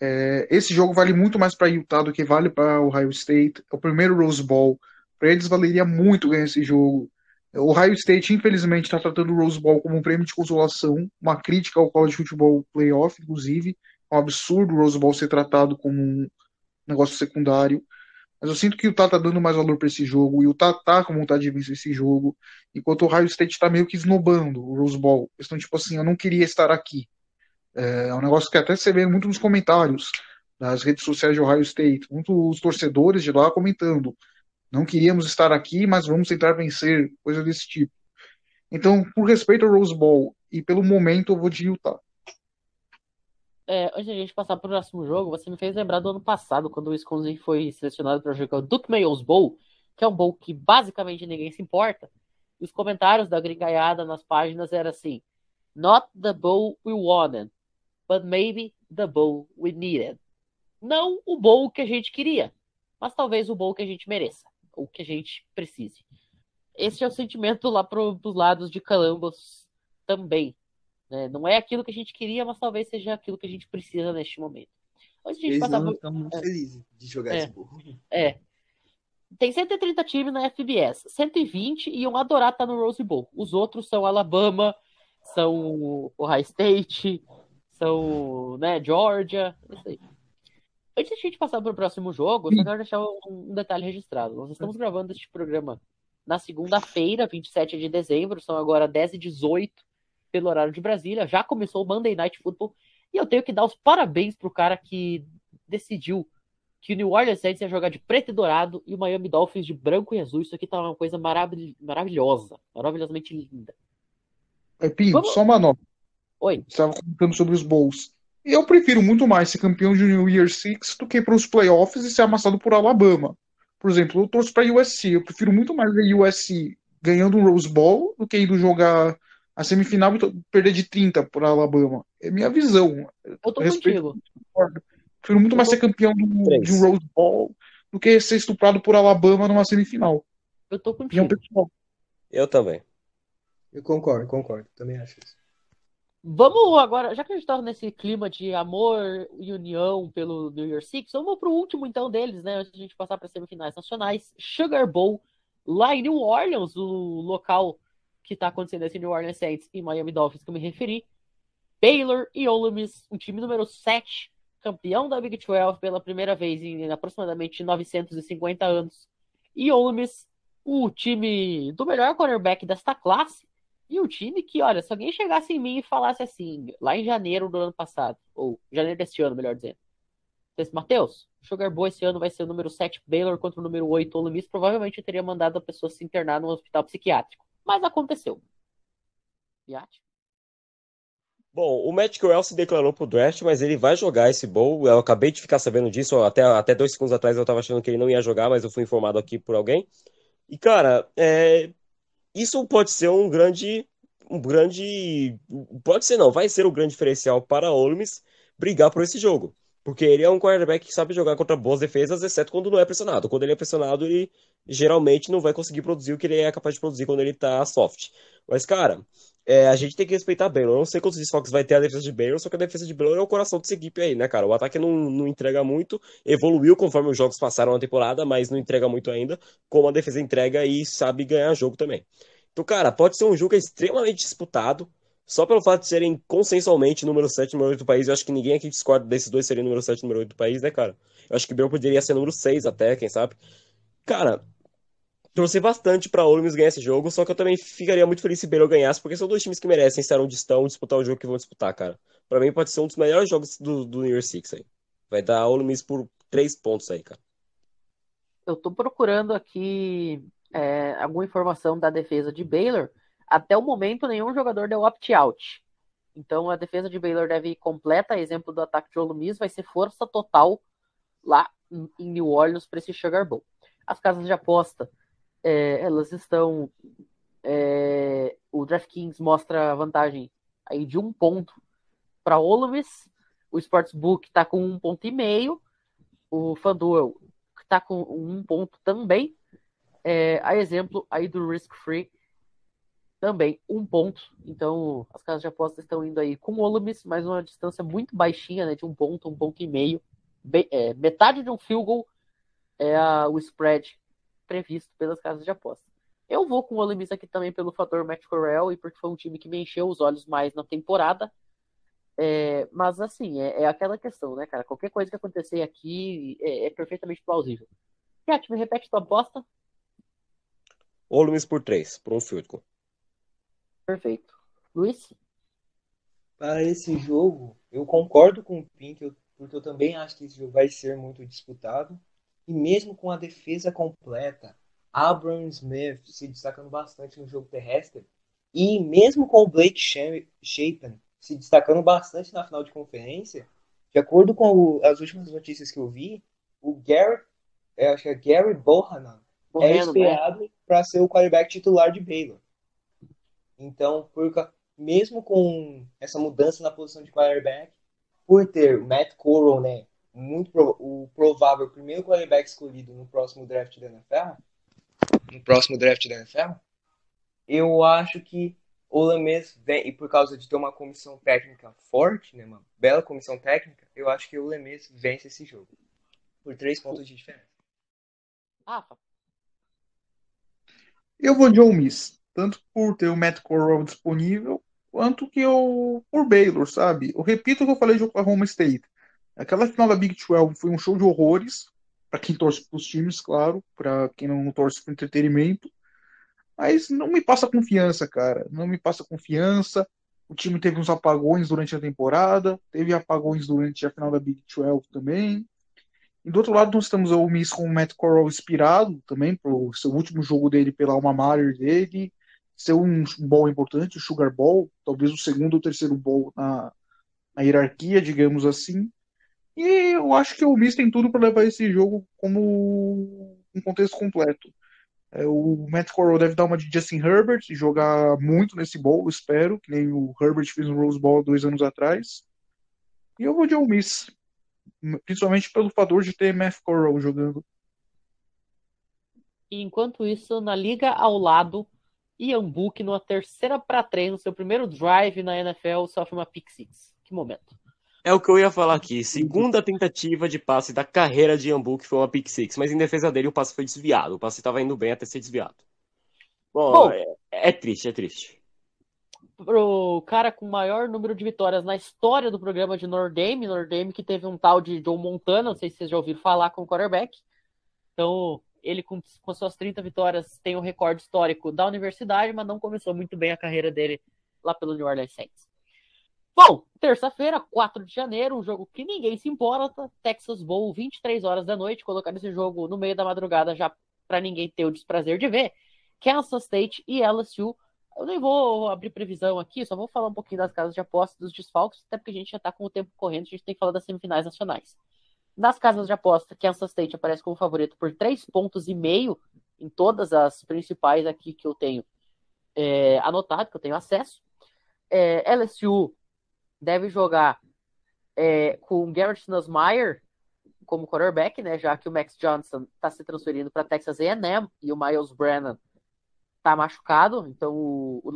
É, esse jogo vale muito mais para Utah do que vale para Ohio State. É o primeiro Rose Bowl. Para eles valeria muito ganhar esse jogo. O Ohio State, infelizmente, está tratando o Rose Bowl como um prêmio de consolação, uma crítica ao college football playoff, inclusive. É um absurdo o Rose Bowl ser tratado como um negócio secundário. Mas eu sinto que o Utah tá dando mais valor para esse jogo, e o Utah tá com vontade de vencer esse jogo, enquanto o Ohio State tá meio que esnobando o Rose Bowl. Eles estão tipo assim, eu não queria estar aqui. É um negócio que até você vê muito nos comentários das redes sociais de Ohio State, muitos torcedores de lá comentando. Não queríamos estar aqui, mas vamos tentar vencer, coisa desse tipo. Então, por respeito ao Rose Bowl e pelo momento, eu vou de Utah. É, antes de a gente passar para o próximo jogo, você me fez lembrar do ano passado, quando o Wisconsin foi selecionado para jogar o Duke Mayos Bowl, que é um bowl que basicamente ninguém se importa. E os comentários da gringaiada nas páginas eram assim: Not the bowl we wanted, but maybe the bowl we needed. Não o bowl que a gente queria, mas talvez o bowl que a gente mereça o que a gente precise. Esse é o sentimento lá para os lados de Columbus também. Né? Não é aquilo que a gente queria, mas talvez seja aquilo que a gente precisa neste momento. Antes de a passar não estão muito é. felizes de jogar é. esse burro. É. Tem 130 times na FBS, 120 iam adorar estar no Rose Bowl. Os outros são Alabama, são Ohio State, são né, Georgia, isso aí. Antes de a gente passar para o próximo jogo, eu só quero deixar um, detalhe registrado. Nós estamos gravando este programa na segunda-feira, 27 de dezembro, são agora 10 e 18 pelo horário de Brasília. Já começou o Monday Night Football e eu tenho que dar os parabéns pro cara que decidiu que o New Orleans Saints ia jogar de preto e dourado e o Miami Dolphins de branco e azul. Isso aqui tá uma coisa maravil maravilhosa, maravilhosamente linda. É, Pinho, Vamos... só uma nota. Oi. Você estava comentando sobre os bowls. Eu prefiro muito mais ser campeão de New Year Six do que para os playoffs e ser amassado por Alabama. Por exemplo, eu torço para USC. Eu prefiro muito mais ver USC ganhando um Rose Bowl do que indo jogar a semifinal e perder de 30 por Alabama. É minha visão. Eu tô Respeito, contigo. Prefiro muito mais ser campeão do, de um Rose Bowl do que ser estuprado por Alabama numa semifinal. Eu tô contigo. Eu também. Eu concordo, concordo. Também acho isso. Vamos agora, já que a gente tá nesse clima de amor e união pelo New Year Six, vamos pro último então deles, né? Antes de a gente passar para semifinais nacionais. Sugar Bowl, lá em New Orleans, o local que tá acontecendo esse New Orleans Saints e Miami Dolphins que eu me referi. Baylor e Ole Miss, o time número 7, campeão da Big 12 pela primeira vez em aproximadamente 950 anos. E Ole Miss, o time do melhor cornerback desta classe, e o time que, olha, se alguém chegasse em mim e falasse assim, lá em janeiro do ano passado, ou janeiro deste ano, melhor dizendo, Matheus, Sugar Boy esse ano vai ser o número 7 Baylor contra o número 8 Ole Miss, provavelmente eu teria mandado a pessoa se internar num hospital psiquiátrico. Mas aconteceu. Bom, o Matt Corral se declarou pro draft, mas ele vai jogar esse bowl. Eu acabei de ficar sabendo disso, até, até dois segundos atrás eu tava achando que ele não ia jogar, mas eu fui informado aqui por alguém. E, cara, é, isso pode ser um grande, um grande, pode ser não, vai ser o um grande diferencial para Olmes brigar por esse jogo. Porque ele é um quarterback que sabe jogar contra boas defesas, exceto quando não é pressionado. Quando ele é pressionado, ele geralmente não vai conseguir produzir o que ele é capaz de produzir quando ele tá soft. Mas, cara, é, a gente tem que respeitar Baylor. Eu não sei quantos desfalques vai ter a defesa de Baylor, só que a defesa de Baylor é o coração dessa equipe aí, né, cara? O ataque não, não entrega muito, evoluiu conforme os jogos passaram na temporada, mas não entrega muito ainda, como a defesa entrega e sabe ganhar jogo também. Então, cara, pode ser um jogo extremamente disputado, só pelo fato de serem consensualmente número 7 e número 8 do país. Eu acho que ninguém aqui discorda desses dois serem número 7 e número 8 do país, né, cara? Eu acho que Baylor poderia ser número 6 até, quem sabe. Cara, torcer bastante pra Ole Miss ganhar esse jogo, só que eu também ficaria muito feliz se Baylor ganhasse, porque são dois times que merecem estar onde estão, disputar o jogo que vão disputar, cara. Pra mim pode ser um dos melhores jogos do, do New Year Six aí. Vai dar Ole Miss por 3 pontos aí, cara. Eu tô procurando aqui é, alguma informação da defesa de Baylor. Até o momento, nenhum jogador deu opt-out. Então, a defesa de Baylor deve ir completa. Exemplo do ataque de Ole vai ser força total lá em New Orleans para esse Sugar Bowl. As casas de aposta, é, elas estão. É, o DraftKings mostra vantagem aí de um ponto para Ole. O Sportsbook está com um ponto e meio. O FanDuel está com um ponto também. É, a exemplo aí do Risk Free, também um ponto. Então, as casas de apostas estão indo aí com Miss, mas uma distância muito baixinha, né, de um ponto, um ponto e meio. É, metade de um field goal é a, o spread previsto pelas casas de apostas. Eu vou com o Ole Miss aqui também pelo fator Matt Corral e porque foi um time que me encheu os olhos mais na temporada. É, mas assim, é, é, aquela questão, né, cara? Qualquer coisa que acontecer aqui é, é perfeitamente plausível. Cat, me repete tua aposta. Ole Miss por 3, por um field goal. Perfeito. Luiz? Para esse jogo, eu concordo com o Pink, porque eu também acho que esse jogo vai ser muito disputado. E mesmo com a defesa completa, Abram Smith se destacando bastante no jogo terrestre, e mesmo com o Blake Shapen se destacando bastante na final de conferência, de acordo com o, as últimas notícias que eu vi, o Gary, acho que é Gary Bohanan, é né? esperado né? para ser o quarterback titular de Baylor. Então, por, mesmo com essa mudança na posição de quarterback, por ter Matt Corral, né, muito pro, o provável primeiro quarterback escolhido no próximo draft da NFL, no próximo draft da NFL, eu acho que o Lemes vem, e por causa de ter uma comissão técnica forte, né, uma bela comissão técnica, eu acho que o Lemes vence esse jogo. Por três pontos de diferença. Rafa. Eu vou de Ole Miss tanto por ter o Matt Corral disponível, quanto que eu por Baylor, sabe? Eu repito o que eu falei de Oklahoma State. Aquela final da Big 12 foi um show de horrores, para quem torce para os times, claro, para quem não torce para entretenimento. Mas não me passa confiança, cara. Não me passa confiança. O time teve uns apagões durante a temporada, teve apagões durante a final da Big 12 também. E do outro lado, nós temos o Miss com o Matt Corral inspirado também, pro seu último jogo dele pela alma mater dele ser um bowl importante, o Sugar Bowl, talvez o segundo ou terceiro bowl na, na hierarquia, digamos assim. E eu acho que o Miss tem tudo para levar esse jogo como um contexto completo. É, o Matt Corral deve dar uma de Justin Herbert e jogar muito nesse bowl, espero, que nem o Herbert fez no Rose Bowl dois anos atrás. E eu vou de Ole Miss, principalmente pelo fator de ter Matt Corral jogando. Enquanto isso, na liga ao lado, Ian Book, numa terceira para três, no seu primeiro drive na NFL, sofre uma pick six. Que momento. É o que eu ia falar aqui. Segunda tentativa de passe da carreira de Ian Book foi uma pick six, mas em defesa dele o passe foi desviado. O passe estava indo bem até ser desviado. Bom, Bom é, é triste, é triste. Pro cara com o maior número de vitórias na história do programa de Nordame, Nordame que teve um tal de Joe Montana, não sei se vocês já ouviram falar com o quarterback. Então, ele, com, com suas 30 vitórias, tem o um recorde histórico da universidade, mas não começou muito bem a carreira dele lá pelo New Orleans Saints. Bom, terça-feira, 4 de janeiro, um jogo que ninguém se importa. Texas Bowl, 23 horas da noite. Colocar esse jogo no meio da madrugada já para ninguém ter o desprazer de ver. Kansas State e LSU. Eu nem vou abrir previsão aqui, só vou falar um pouquinho das casas de aposta dos desfalques, até porque a gente já está com o tempo correndo, a gente tem que falar das semifinais nacionais. Nas casas de aposta, Kansas State aparece como favorito por três pontos e meio em todas as principais aqui que eu tenho é, anotado, que eu tenho acesso. É, LSU deve jogar é, com Garrett Nussmeier como quarterback, né, já que o Max Johnson está se transferindo para Texas A&M e o Miles Brennan está machucado, então o, o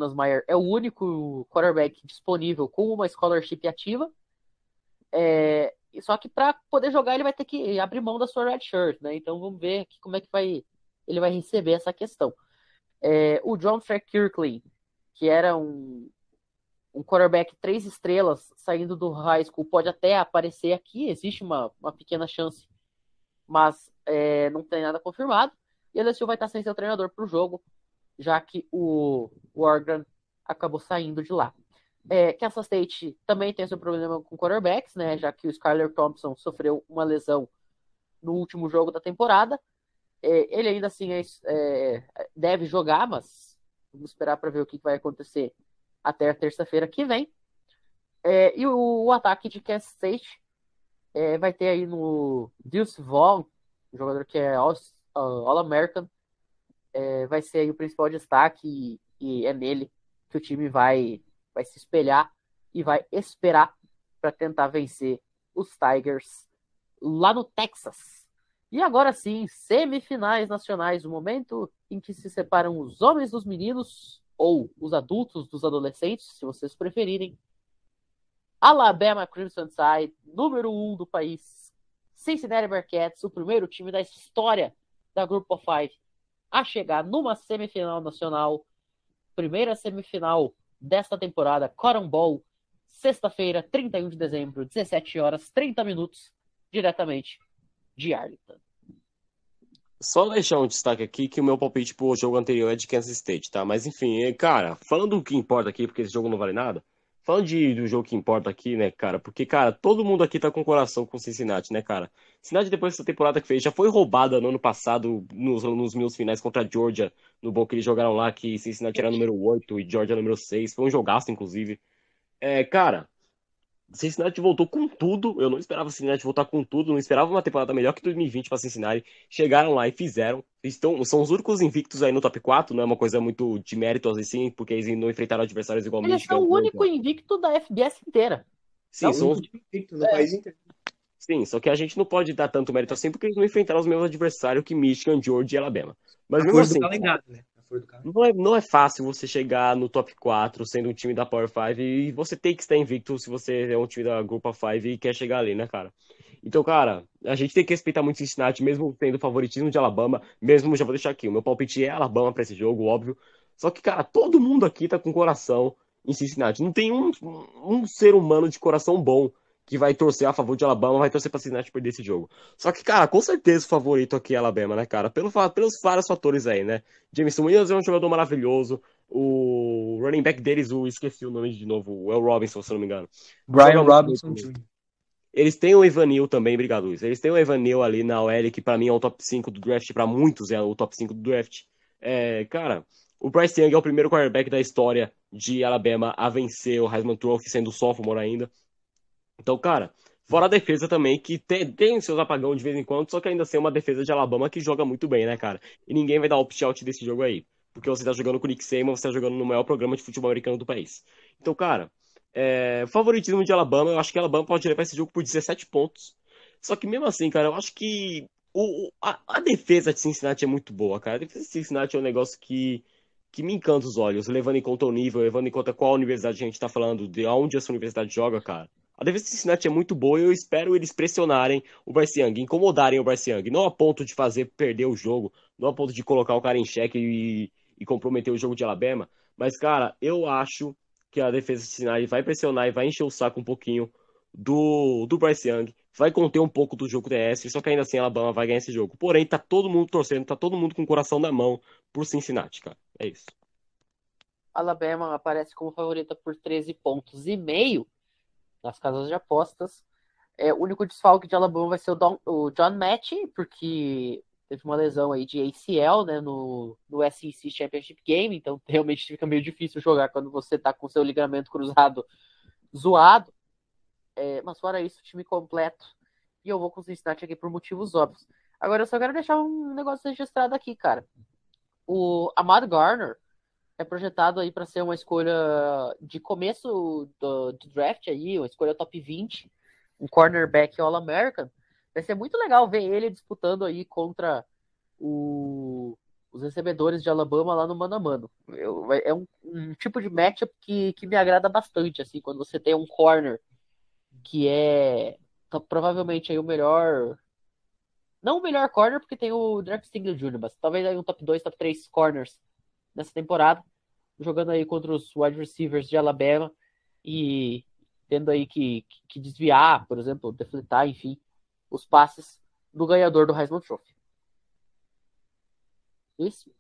é o único quarterback disponível com uma scholarship ativa. É, só que para poder jogar ele vai ter que abrir mão da sua red shirt, né? Então vamos ver aqui como é que vai ele vai receber essa questão. É, o John Kirkley, que era um, um quarterback três estrelas saindo do high school, pode até aparecer aqui, existe uma, uma pequena chance, mas é, não tem nada confirmado. E a LSU vai estar sem seu treinador para o jogo, já que o, Oregon acabou saindo de lá. É, Kansas State também tem seu problema com quarterbacks, né? Já que o Skyler Thompson sofreu uma lesão no último jogo da temporada. É, ele ainda assim é, é, deve jogar, mas vamos esperar para ver o que vai acontecer até a terça-feira que vem. É, e o, o, ataque de Kansas State é, vai ter aí no Deuce Vaughn, jogador que é All-American, é, vai ser o principal destaque e, e é nele que o time vai vai se espelhar e vai esperar para tentar vencer os Tigers lá no Texas. E agora sim, semifinais nacionais, o momento em que se separam os homens dos meninos, ou os adultos dos adolescentes, se vocês preferirem. Alabama Crimson Tide, número um do país. Cincinnati Bearcats, o primeiro time da história da Group of Five a chegar numa semifinal nacional. Primeira semifinal desta temporada, Cotton Bowl, sexta-feira, 31 de dezembro, 17 horas 30 minutos, diretamente de Arlington. Só deixar um destaque aqui que o meu palpite pro jogo anterior é de Kansas State, tá? Mas enfim, cara, falando do que importa aqui, porque esse jogo não vale nada, falando de, do jogo que importa aqui, né, cara? Porque, cara, todo mundo aqui tá com coração com Cincinnati, né, cara? Cincinnati, depois dessa temporada que fez, já foi roubada no ano passado, nos, nos meus finais contra a Georgia, no bom que eles jogaram lá, que Cincinnati era número 8 e Georgia número 6. Foi um jogaço, inclusive. É, cara, Cincinnati voltou com tudo. Eu não esperava Cincinnati voltar com tudo. Não esperava uma temporada melhor que 2020 para Cincinnati. Chegaram lá e fizeram. Estão, são os únicos invictos aí no top 4. Não é uma coisa muito de mérito assim, porque eles não enfrentaram adversários igualmente. Eles são o único invicto da FBS inteira. Sim, são os invictos no é. país inteiro. Sim, só que a gente não pode dar tanto mérito assim porque eles não enfrentaram os mesmos adversários que Michigan, Georgia e Alabama. Mas mesmo assim. né? Não é, não é fácil você chegar no top 4 sendo um time da Power 5 e você tem que estar invicto se você é um time da Group of 5 e quer chegar ali, né, cara? Então, cara, a gente tem que respeitar muito Cincinnati, mesmo tendo favoritismo de Alabama, mesmo, já vou deixar aqui, o meu palpite é Alabama para esse jogo, óbvio. Só que, cara, todo mundo aqui tá com coração em Cincinnati. Não tem um, um ser humano de coração bom que vai torcer a favor de Alabama, vai torcer pra Cincinnati perder esse jogo. Só que, cara, com certeza o favorito aqui é Alabama, né, cara? Pelo, pelos vários fatores aí, né? Jameson Williams é um jogador maravilhoso. O running back deles, o esqueci o nome de novo, o El Robinson, se eu não me engano. Brian Robinson Jr. Eles têm o Evanil também, obrigado, Luiz. Eles têm o Evanil ali na OL, que para mim é o top 5 do draft, para muitos é o top 5 do draft. É, cara, o Bryce Young é o primeiro quarterback da história de Alabama a vencer o Heisman Trophy, sendo sophomore ainda. Então, cara, fora a defesa também, que tem, tem seus apagão de vez em quando, só que ainda assim é uma defesa de Alabama que joga muito bem, né, cara? E ninguém vai dar opt-out desse jogo aí. Porque você tá jogando com o Nick Saban, você tá jogando no maior programa de futebol americano do país. Então, cara, é, favoritismo de Alabama, eu acho que Alabama pode levar esse jogo por 17 pontos. Só que mesmo assim, cara, eu acho que o, a, a, defesa de Cincinnati é muito boa, cara. A defesa de Cincinnati é um negócio que, que me encanta os olhos, levando em conta o nível, levando em conta qual universidade a gente tá falando, de onde essa universidade joga, cara. A defesa de Cincinnati é muito boa e eu espero eles pressionarem o Bryce Young, incomodarem o Bryce Young. Não a ponto de fazer perder o jogo, não a ponto de colocar o cara em xeque e, e comprometer o jogo de Alabama. Mas, cara, eu acho que a defesa de Cincinnati vai pressionar e vai encher o saco um pouquinho do, do Bryce Young. Vai conter um pouco do jogo terrestre, só que ainda assim a Alabama vai ganhar esse jogo. Porém, tá todo mundo torcendo, tá todo mundo com o coração na mão por Cincinnati, cara. É isso. Alabama aparece como favorita por 13 pontos e meio nas casas de apostas. É, o único desfalque de Alabama vai ser o, Don, o John Match, porque teve uma lesão aí de ACL né, no, no SEC Championship Game, então realmente fica meio difícil jogar quando você tá com seu ligamento cruzado zoado. É, mas fora isso, time completo. E eu vou com o Cincinnati aqui por motivos óbvios. Agora eu só quero deixar um negócio registrado aqui, cara. O Ahmad Garner é projetado aí para ser uma escolha de começo do, do, draft aí, uma escolha top 20, um cornerback All-American. Vai ser muito legal ver ele disputando aí contra o, os recebedores de Alabama lá no mano a mano. Eu, é um, um, tipo de matchup que, que me agrada bastante, assim, quando você tem um corner que é tá, provavelmente aí o melhor não o melhor corner, porque tem o Derek Stingley Jr., mas talvez aí um top 2, top 3 corners nessa temporada, jogando aí contra os wide receivers de Alabama e tendo aí que, que desviar, por exemplo, defletar, enfim, os passes do ganhador do Heisman Trophy. Isso.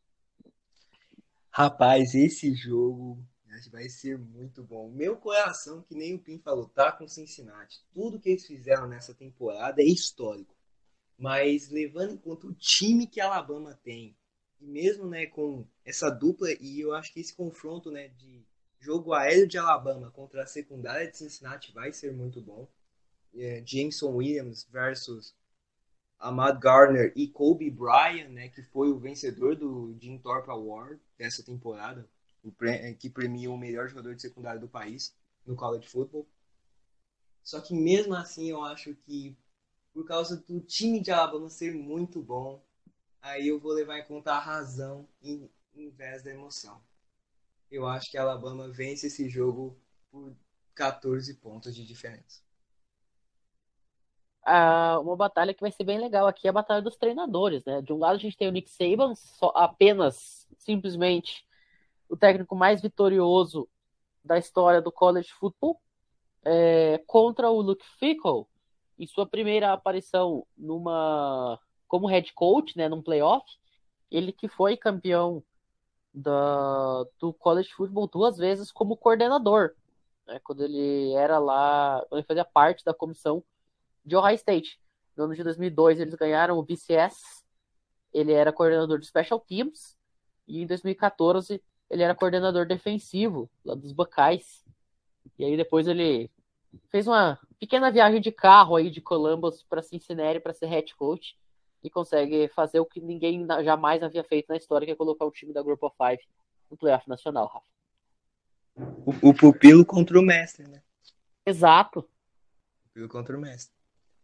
Rapaz, esse jogo vai ser muito bom. Meu coração, que nem o Pim falou, tá com Cincinnati. Tudo que eles fizeram nessa temporada é histórico. Mas levando em conta o time que Alabama tem, e mesmo né, com essa dupla, e eu acho que esse confronto né, de jogo aéreo de Alabama contra a secundária de Cincinnati vai ser muito bom. É, Jameson Williams versus Ahmad Garner e Kobe Bryant, né, que foi o vencedor do Jim Thorpe Award dessa temporada, que premia o melhor jogador de secundária do país no college football. Só que mesmo assim eu acho que por causa do time de Alabama ser muito bom, aí eu vou levar em conta a razão em, em vez da emoção eu acho que a Alabama vence esse jogo por 14 pontos de diferença. Ah, uma batalha que vai ser bem legal aqui é a batalha dos treinadores, né? De um lado a gente tem o Nick Saban, só, apenas, simplesmente, o técnico mais vitorioso da história do college football, é, contra o Luke Fickle, em sua primeira aparição numa como head coach, né, num playoff, ele que foi campeão da, do college football duas vezes como coordenador, né, quando ele era lá, ele fazia parte da comissão de Ohio State. No ano de 2002 eles ganharam o BCS, ele era coordenador de Special Teams, e em 2014 ele era coordenador defensivo lá dos Buckeyes. E aí depois ele fez uma pequena viagem de carro aí de Columbus para Cincinnati para ser head coach e consegue fazer o que ninguém jamais havia feito na história, que é colocar o time da Group of Five no playoff nacional, Rafa. O, o pupilo contra o mestre, né? Exato. O pupilo contra o mestre.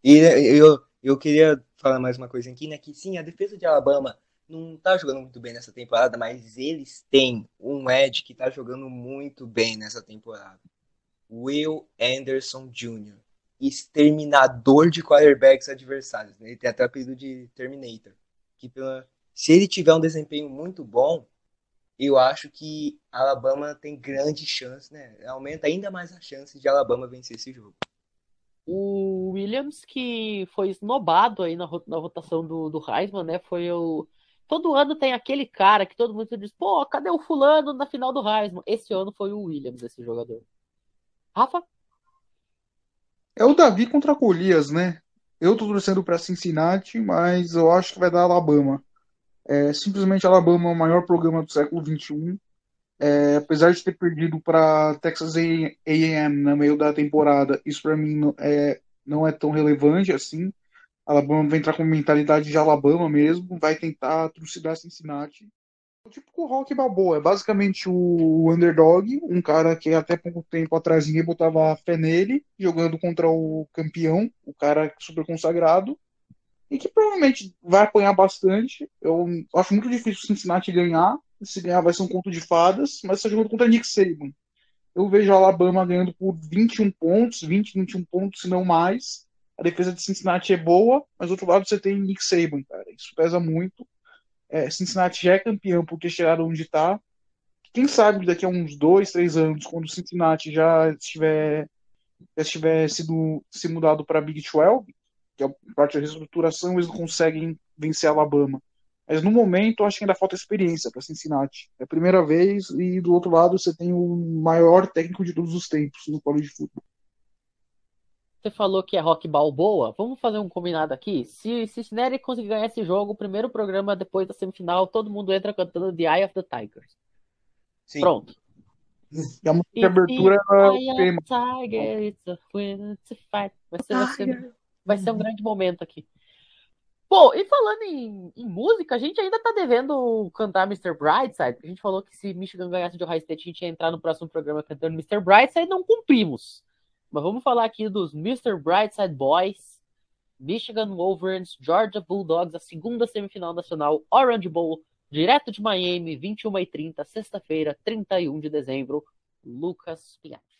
E eu, eu queria falar mais uma coisa aqui, né? Que sim, a defesa de Alabama não tá jogando muito bem nessa temporada, mas eles têm um Ed que tá jogando muito bem nessa temporada. Will Anderson Jr exterminador de quarterbacks adversários. Né? Ele tem até o apelido de Terminator. Que pela... Se ele tiver um desempenho muito bom, eu acho que Alabama tem grande chance, né? Aumenta ainda mais a chance de Alabama vencer esse jogo. O Williams, que foi esnobado aí na, na votação do, do Heisman, né? Foi o. Todo ano tem aquele cara que todo mundo diz, pô, cadê o fulano na final do Heisman? Esse ano foi o Williams, esse jogador. Rafa? É o Davi contra Golias, né? Eu tô torcendo para Cincinnati, mas eu acho que vai dar Alabama. É, simplesmente Alabama é o maior programa do século XXI. É, apesar de ter perdido para Texas A&M no meio da temporada, isso para mim não é, não é tão relevante assim. Alabama vai entrar com mentalidade de Alabama mesmo, vai tentar trucidar Cincinnati tipo o Rock Balboa, é basicamente o underdog, um cara que até pouco tempo atrás ninguém botava fé nele, jogando contra o campeão, o cara super consagrado, e que provavelmente vai apanhar bastante. Eu acho muito difícil o Cincinnati ganhar, se ganhar vai ser um conto de fadas, mas está jogando contra Nick Saban. Eu vejo a Alabama ganhando por 21 pontos, 20, 21 pontos, se não mais. A defesa de Cincinnati é boa, mas do outro lado você tem Nick Saban, cara. Isso pesa muito é, Cincinnati já é campeão por ter chegado onde está. Quem sabe daqui a uns dois, três anos, quando o Cincinnati já estiver, já estiver sido se mudado para Big 12, que é parte da reestruturação, eles não conseguem vencer Alabama. Mas no momento, acho que ainda falta experiência para Cincinnati. É a primeira vez, e do outro lado, você tem o maior técnico de todos os tempos no college de futebol. Você falou que é rock balboa. Vamos fazer um combinado aqui. Se Cincinnati conseguir ganhar esse jogo, o primeiro programa depois da semifinal, todo mundo entra cantando The Eye of the Tigers. Sim. Pronto. E a música de abertura é o tema. Tiger, it's a to fight. Vai ser, vai, ser, vai ser um grande momento aqui. Pô, e falando em, em, música, a gente ainda tá devendo cantar Mr. Brightside. A gente falou que se Michigan ganhasse de Ohio State, a gente ia entrar no próximo programa cantando Mr. Brightside, não cumprimos. Mas vamos falar aqui dos Mr. Brightside Boys, Michigan Wolverines, Georgia Bulldogs, a segunda semifinal nacional, Orange Bowl, direto de Miami, 21 e 30, sexta-feira, 31 de dezembro. Lucas Pinhatti.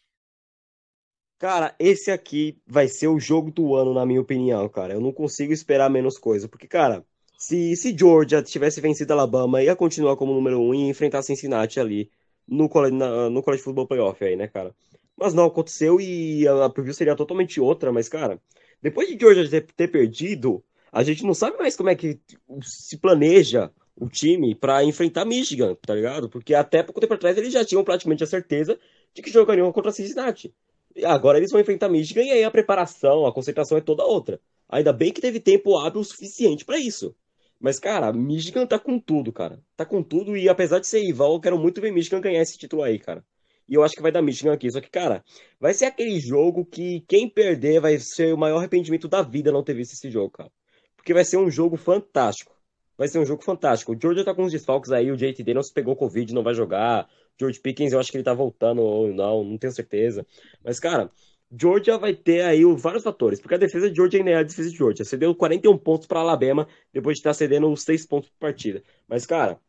Cara, esse aqui vai ser o jogo do ano, na minha opinião, cara. Eu não consigo esperar menos coisa. Porque, cara, Se, se Georgia tivesse vencido Alabama, ia continuar como número um e enfrentar Cincinnati ali no, na, no College Football Playoff aí, né, cara? Mas não aconteceu e a preview seria totalmente outra, mas, cara, depois de Georgia ter, perdido, a gente não sabe mais como é que se planeja o time para enfrentar Michigan, tá ligado? Porque até pouco tempo atrás eles já tinham praticamente a certeza de que jogariam contra Cincinnati. E agora eles vão enfrentar Michigan e aí a preparação, a concentração é toda outra. Ainda bem que teve tempo hábil o suficiente para isso. Mas, cara, Michigan tá com tudo, cara. Tá com tudo e apesar de ser rival, eu quero muito ver Michigan ganhar esse título aí, cara. E eu acho que vai dar Michigan aqui. Só que, cara, vai ser aquele jogo que quem perder vai ser o maior arrependimento da vida não ter visto esse jogo, cara. Porque vai ser um jogo fantástico. Vai ser um jogo fantástico. O Georgia tá com uns desfalques aí, o JT Daniels pegou Covid, não vai jogar. George Pickens, eu acho que ele tá voltando ou não, não tenho certeza. Mas, cara, Georgia vai ter aí vários fatores, porque a defesa de Georgia ainda é a defesa de Georgia. Cedeu 41 pontos para Alabama depois de estar cedendo os 6 pontos por partida. Mas, cara,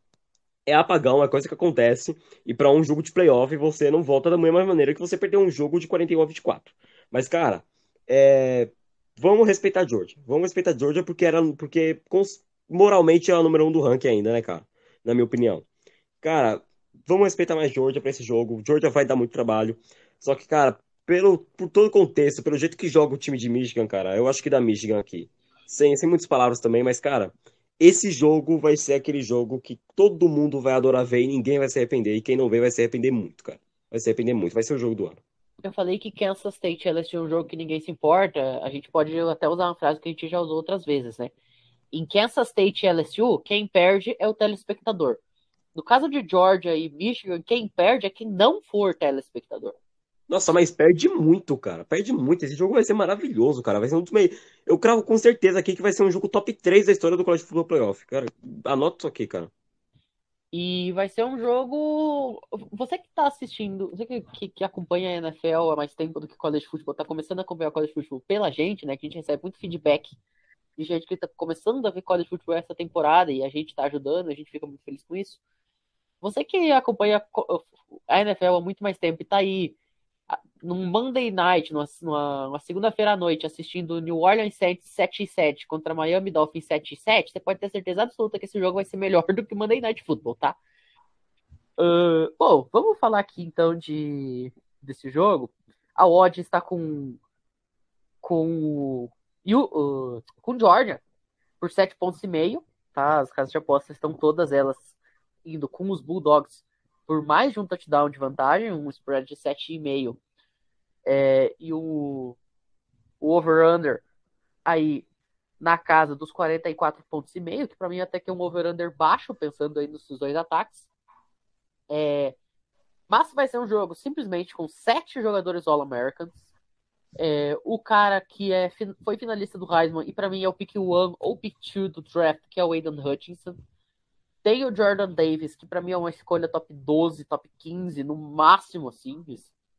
é apagão, é coisa que acontece. E para um jogo de playoff, você não volta da mesma maneira que você perdeu um jogo de 41 a 24. Mas, cara, é... vamos respeitar a Georgia. Vamos respeitar a Georgia porque, era, porque moralmente é a número um do ranking ainda, né, cara? Na minha opinião. Cara, vamos respeitar mais Georgia para esse jogo. Georgia vai dar muito trabalho. Só que, cara, pelo, por todo o contexto, pelo jeito que joga o time de Michigan, cara, eu acho que dá Michigan aqui. Sem, sem muitas palavras também, mas, cara, esse jogo vai ser aquele jogo que todo mundo vai adorar ver e ninguém vai se arrepender. E quem não vê vai se arrepender muito, cara. Vai se arrepender muito. Vai ser o jogo do ano. Eu falei que Kansas State LSU é um jogo que ninguém se importa. A gente pode até usar uma frase que a gente já usou outras vezes, né? Em Kansas State e LSU, quem perde é o telespectador. No caso de Georgia e Michigan, quem perde é quem não for telespectador. Nossa, mas perde muito, cara. Perde muito. Esse jogo vai ser maravilhoso, cara. Vai ser um dos meio. Eu cravo com certeza aqui que vai ser um jogo top 3 da história do College Football Playoff. Cara, anota isso aqui, cara. E vai ser um jogo. Você que tá assistindo, você que, que, que, acompanha a NFL há mais tempo do que o College Football, tá começando a acompanhar o College Football pela gente, né? Que a gente recebe muito feedback de gente que tá começando a ver College Football essa temporada e a gente tá ajudando, a gente fica muito feliz com isso. Você que acompanha a NFL há muito mais tempo e tá aí num Monday Night, numa, numa segunda-feira à noite, assistindo New Orleans Saints 7 e 7 contra Miami Dolphins 7 e 7, você pode ter certeza absoluta que esse jogo vai ser melhor do que o Monday Night Football, tá? Uh, bom, vamos falar aqui então de desse jogo. A odd está com com uh, com Georgia por 7 pontos e meio, tá? As casas de apostas estão todas elas indo com os Bulldogs por mais de um touchdown de vantagem, um spread de 7,5 é, e o, o over-under aí na casa dos 44 pontos e meio, que para mim até que é um over-under baixo, pensando aí nos dois ataques. É, mas vai ser um jogo simplesmente com sete jogadores All-Americans. É, o cara que é, foi finalista do Heisman e para mim é o pick 1 ou pick 2 do draft, que é o Aiden Hutchinson. Tem o Jordan Davis, que para mim é uma escolha top 12, top 15, no máximo, assim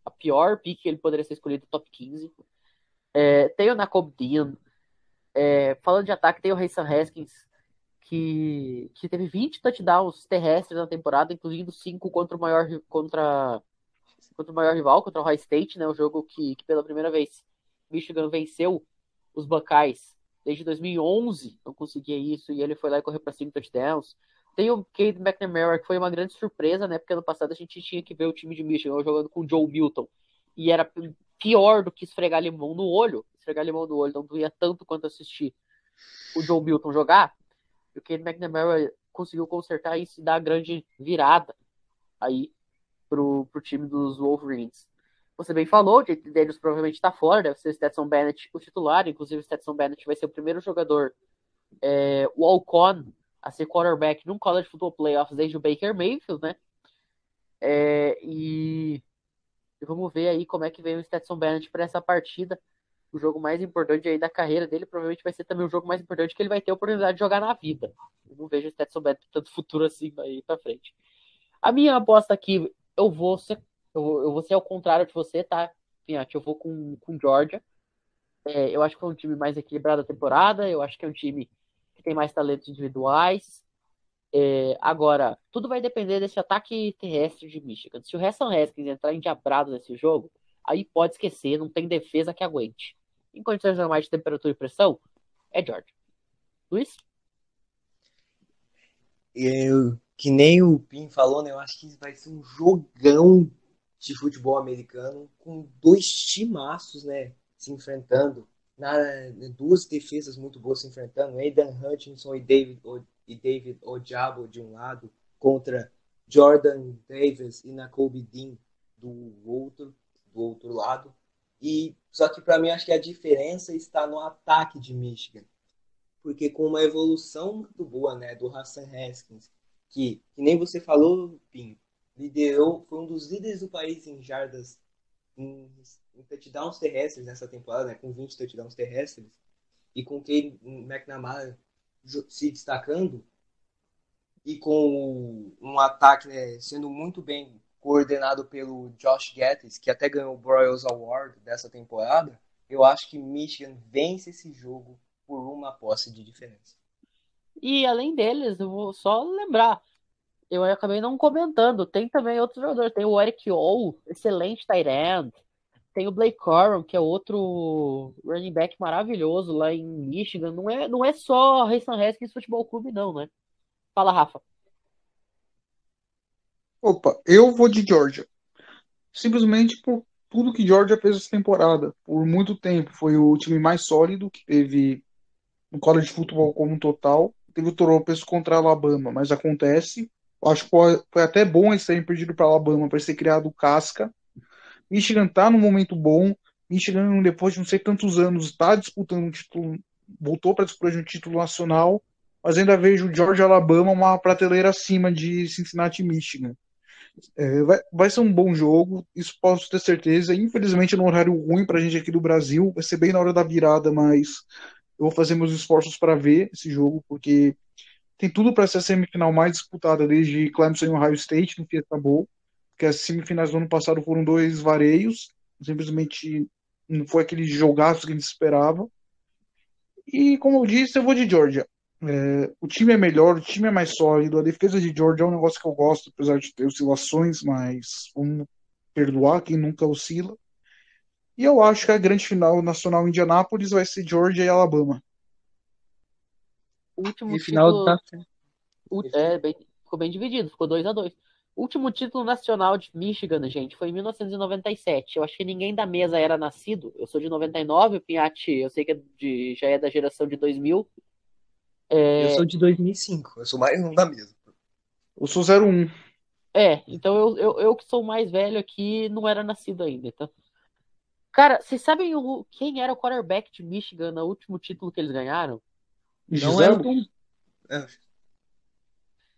a pior pick que ele poderia ser escolhido top 15. É, tem o Nakob Dean. É, falando de ataque, tem o Rayson Haskins, que, que teve 20 touchdowns terrestres na temporada, incluindo 5 contra o maior contra, contra o maior rival, contra o High State, né? O jogo que, que pela primeira vez Michigan venceu os Buckeyes desde 2011, não conseguia isso, e ele foi lá e correu para 5 touchdowns. Tem o Cade McNamara, que foi uma grande surpresa, né? Porque ano passado a gente tinha que ver o time de Michigan jogando com o Joe Milton. E era pior do que esfregar limão no olho. Esfregar limão no olho não doía tanto quanto assistir o Joe Milton jogar. E o Cade McNamara conseguiu consertar isso e dar a grande virada aí pro, pro time dos Wolverines. Você bem falou, o J.T. Daniels provavelmente está fora, deve ser o Stetson Bennett o titular, inclusive o Stetson Bennett vai ser o primeiro jogador é, walk-on a ser quarterback num college football playoffs desde o Baker Mayfield, né? É, e, vamos ver aí como é que vem o Stetson Bennett para essa partida. O jogo mais importante aí da carreira dele provavelmente vai ser também o jogo mais importante que ele vai ter a oportunidade de jogar na vida. Eu não vejo o Stetson Bennett tanto futuro assim aí para frente. A minha aposta aqui, eu vou ser, eu, eu vou ser ao contrário de você, tá? Pinhate, eu vou com, com Georgia. É, eu acho que é um time mais equilibrado da temporada. Eu acho que é um time que tem mais talentos individuais. É, agora, tudo vai depender desse ataque terrestre de Michigan. Se o Hassan Haskins entrar endiabrado nesse jogo, aí pode esquecer, não tem defesa que aguente. Em condições normais de temperatura e pressão, é George. Luiz? eu, que nem o Pim falou, né? Eu acho que vai ser um jogão de futebol americano com dois timaços, né? Se enfrentando. Na, duas defesas muito boas se enfrentando. Aidan Hutchinson e David, e David Ojabo de um lado contra Jordan Davis e Nakobe Dean do outro, do outro lado. E só que para mim acho que a diferença está no ataque de Michigan. Porque com uma evolução muito boa, né, do Hassan Haskins, que, que nem você falou, Pim, liderou, foi um dos líderes do país em jardas em, em touchdowns terrestres nessa temporada, né, com 20 touchdowns terrestres, e com Kane McNamara se destacando, e com um ataque né, sendo muito bem coordenado pelo Josh Gattis, que até ganhou o Broyles Award dessa temporada, eu acho que Michigan vence esse jogo por uma posse de diferença. E além deles, eu vou só lembrar, eu acabei não comentando, tem também outros jogadores, tem o Eric O, excelente tight end, tem o Blake Corum, que é outro running back maravilhoso lá em Michigan, não é, não é só Rayson Haskins Futebol Clube não, né? Fala, Rafa. Opa, eu vou de Georgia. Simplesmente por tudo que Georgia fez essa temporada. Por muito tempo foi o time mais sólido que teve no college de futebol como um total. Teve o tropeço contra a Alabama, mas acontece. Acho que foi até bom eles terem perdido para Alabama para ser criado casca. Michigan tá num momento bom. Michigan, depois de não sei quantos anos, está disputando um título, voltou para disputar um título nacional, mas ainda vejo Georgia Alabama uma prateleira acima de Cincinnati e Michigan. É, vai, vai ser um bom jogo, isso posso ter certeza. Infelizmente, no horário ruim para a gente aqui do Brasil, vai ser bem na hora da virada, mas eu vou fazer meus esforços para ver esse jogo, porque tem tudo para ser a semifinal mais disputada desde Clemson e Ohio State no Fiesta Bowl, porque as semifinais do ano passado foram dois vareios, simplesmente não foi aquele jogaço que a gente esperava. E como eu disse, eu vou de Georgia. É, o time é melhor, o time é mais sólido. A defesa de Georgia é um negócio que eu gosto, apesar de ter oscilações, mas vamos perdoar quem nunca oscila. E eu acho que a grande final nacional em Indianápolis vai ser Georgia e Alabama. O último e final tá... o, é, bem, ficou bem dividido, ficou 2 a 2 O último título nacional de Michigan, gente, foi em 1997. Eu acho que ninguém da mesa era nascido. Eu sou de 99, o Pinhatti, eu sei que é de, já é da geração de 2000. É... Eu sou de 2005, eu sou mais um da mesa. Eu sou 01. É, então eu, eu, eu que sou mais velho aqui não era nascido ainda. Então... Cara, vocês sabem o, quem era o quarterback de Michigan no último título que eles ganharam? Não era o Tom... É.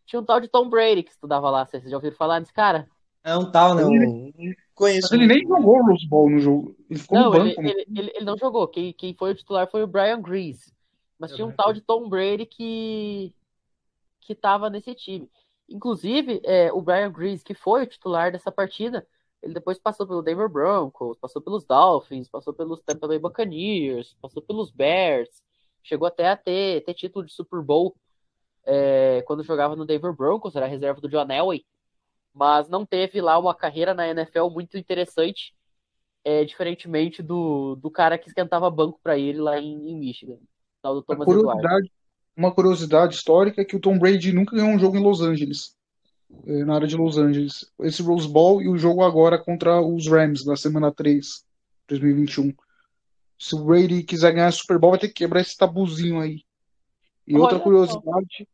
Tinha um tal de Tom Brady que estudava lá. Vocês já ouviram falar desse cara? É um tal, não. Ele... Conheço. Mas ele nem jogou o Rose Bowl no jogo. Ele ficou não, no banco. Ele, ele, ele, ele, não jogou. Quem, quem foi o titular foi o Brian Grease. Mas tinha um tal de Tom Brady que que estava nesse time. Inclusive, é, o Brian Grease, que foi o titular dessa partida, ele depois passou pelo Denver Broncos, passou pelos Dolphins, passou pelos Tampa Bay Buccaneers, passou pelos Bears, chegou até a ter, ter título de Super Bowl é, quando jogava no Denver Broncos, era reserva do John Elway, mas não teve lá uma carreira na NFL muito interessante, é, diferentemente do, do cara que esquentava banco para ele lá em, em Michigan tal do Thomas curiosidade, Uma curiosidade histórica é que o Tom Brady nunca ganhou um jogo em Los Angeles, eh, na área de Los Angeles. Esse Rose Bowl e o jogo agora contra os Rams, na semana 3, 2021. Se o Brady quiser ganhar Super Bowl, vai ter que quebrar esse tabuzinho aí. E outra curiosidade,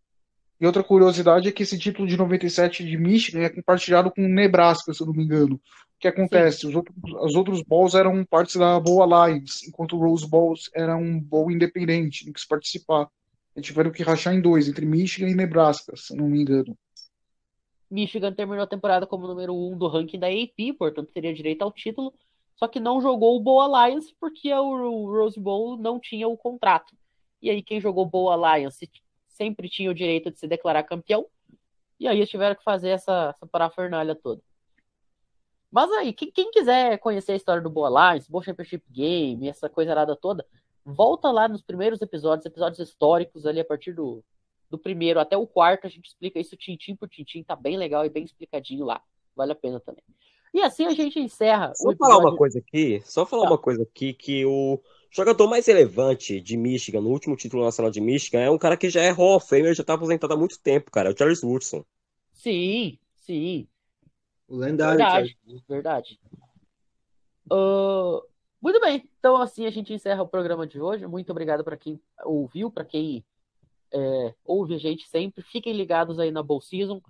e outra curiosidade é que esse título de 97 de Michigan é compartilhado com Nebraska, se eu não me engano. O que acontece? Os outros, os outros bowls eram partes da Bowl Alliance, enquanto o Rose Bowl era um bowl independente, que se participar. Eles tiveram que rachar em dois, entre Michigan e Nebraska, se eu não me engano. Michigan terminou a temporada como número um do ranking da AP, portanto teria direito ao título, só que não jogou o Bowl Alliance porque o Rose Bowl não tinha o contrato. E aí quem jogou Bowl Alliance sempre tinha o direito de se declarar campeão. E aí eles tiveram que fazer essa, essa parafernália toda. Mas aí, quem, quem, quiser conhecer a história do Boa Alliance, Boa Championship Game, essa coisa arada toda, volta lá nos primeiros episódios, episódios históricos ali a partir do, do primeiro até o quarto, a gente explica isso tintim por tintim, tá bem legal e bem explicadinho lá. Vale a pena também. E assim a gente encerra. Só falar uma coisa aqui, só falar tá. uma coisa aqui que o O jogador mais relevante de Michigan, no último título nacional de Michigan, é um cara que já é Hall of Famer, já tá aposentado há muito tempo, cara. É o Charles Woodson. Sim, sim. O lendário. Verdade, Charles. verdade. Ah, muito bem, então assim a gente encerra o programa de hoje. Muito obrigado para quem ouviu, para quem é, ouve a gente sempre. Fiquem ligados aí na Bowl Season,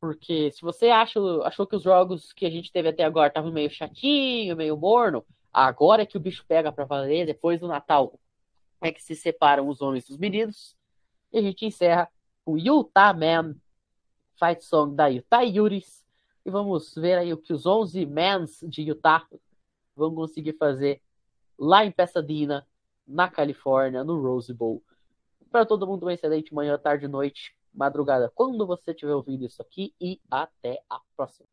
porque se você acha, achou que os jogos que a gente teve até agora estavam meio chatinho, meio morno, agora é que o bicho pega para valer, depois do Natal é que se separam os homens dos meninos. E a gente encerra o Utah Man Fight Song da Utah Yuris. E vamos ver aí o que os 11 Mans de Utah vão conseguir fazer lá em Pasadena, na Califórnia, no Rose Bowl. Para todo mundo, uma excelente manhã, tarde, noite, madrugada, quando você estiver ouvindo isso aqui. E até a próxima.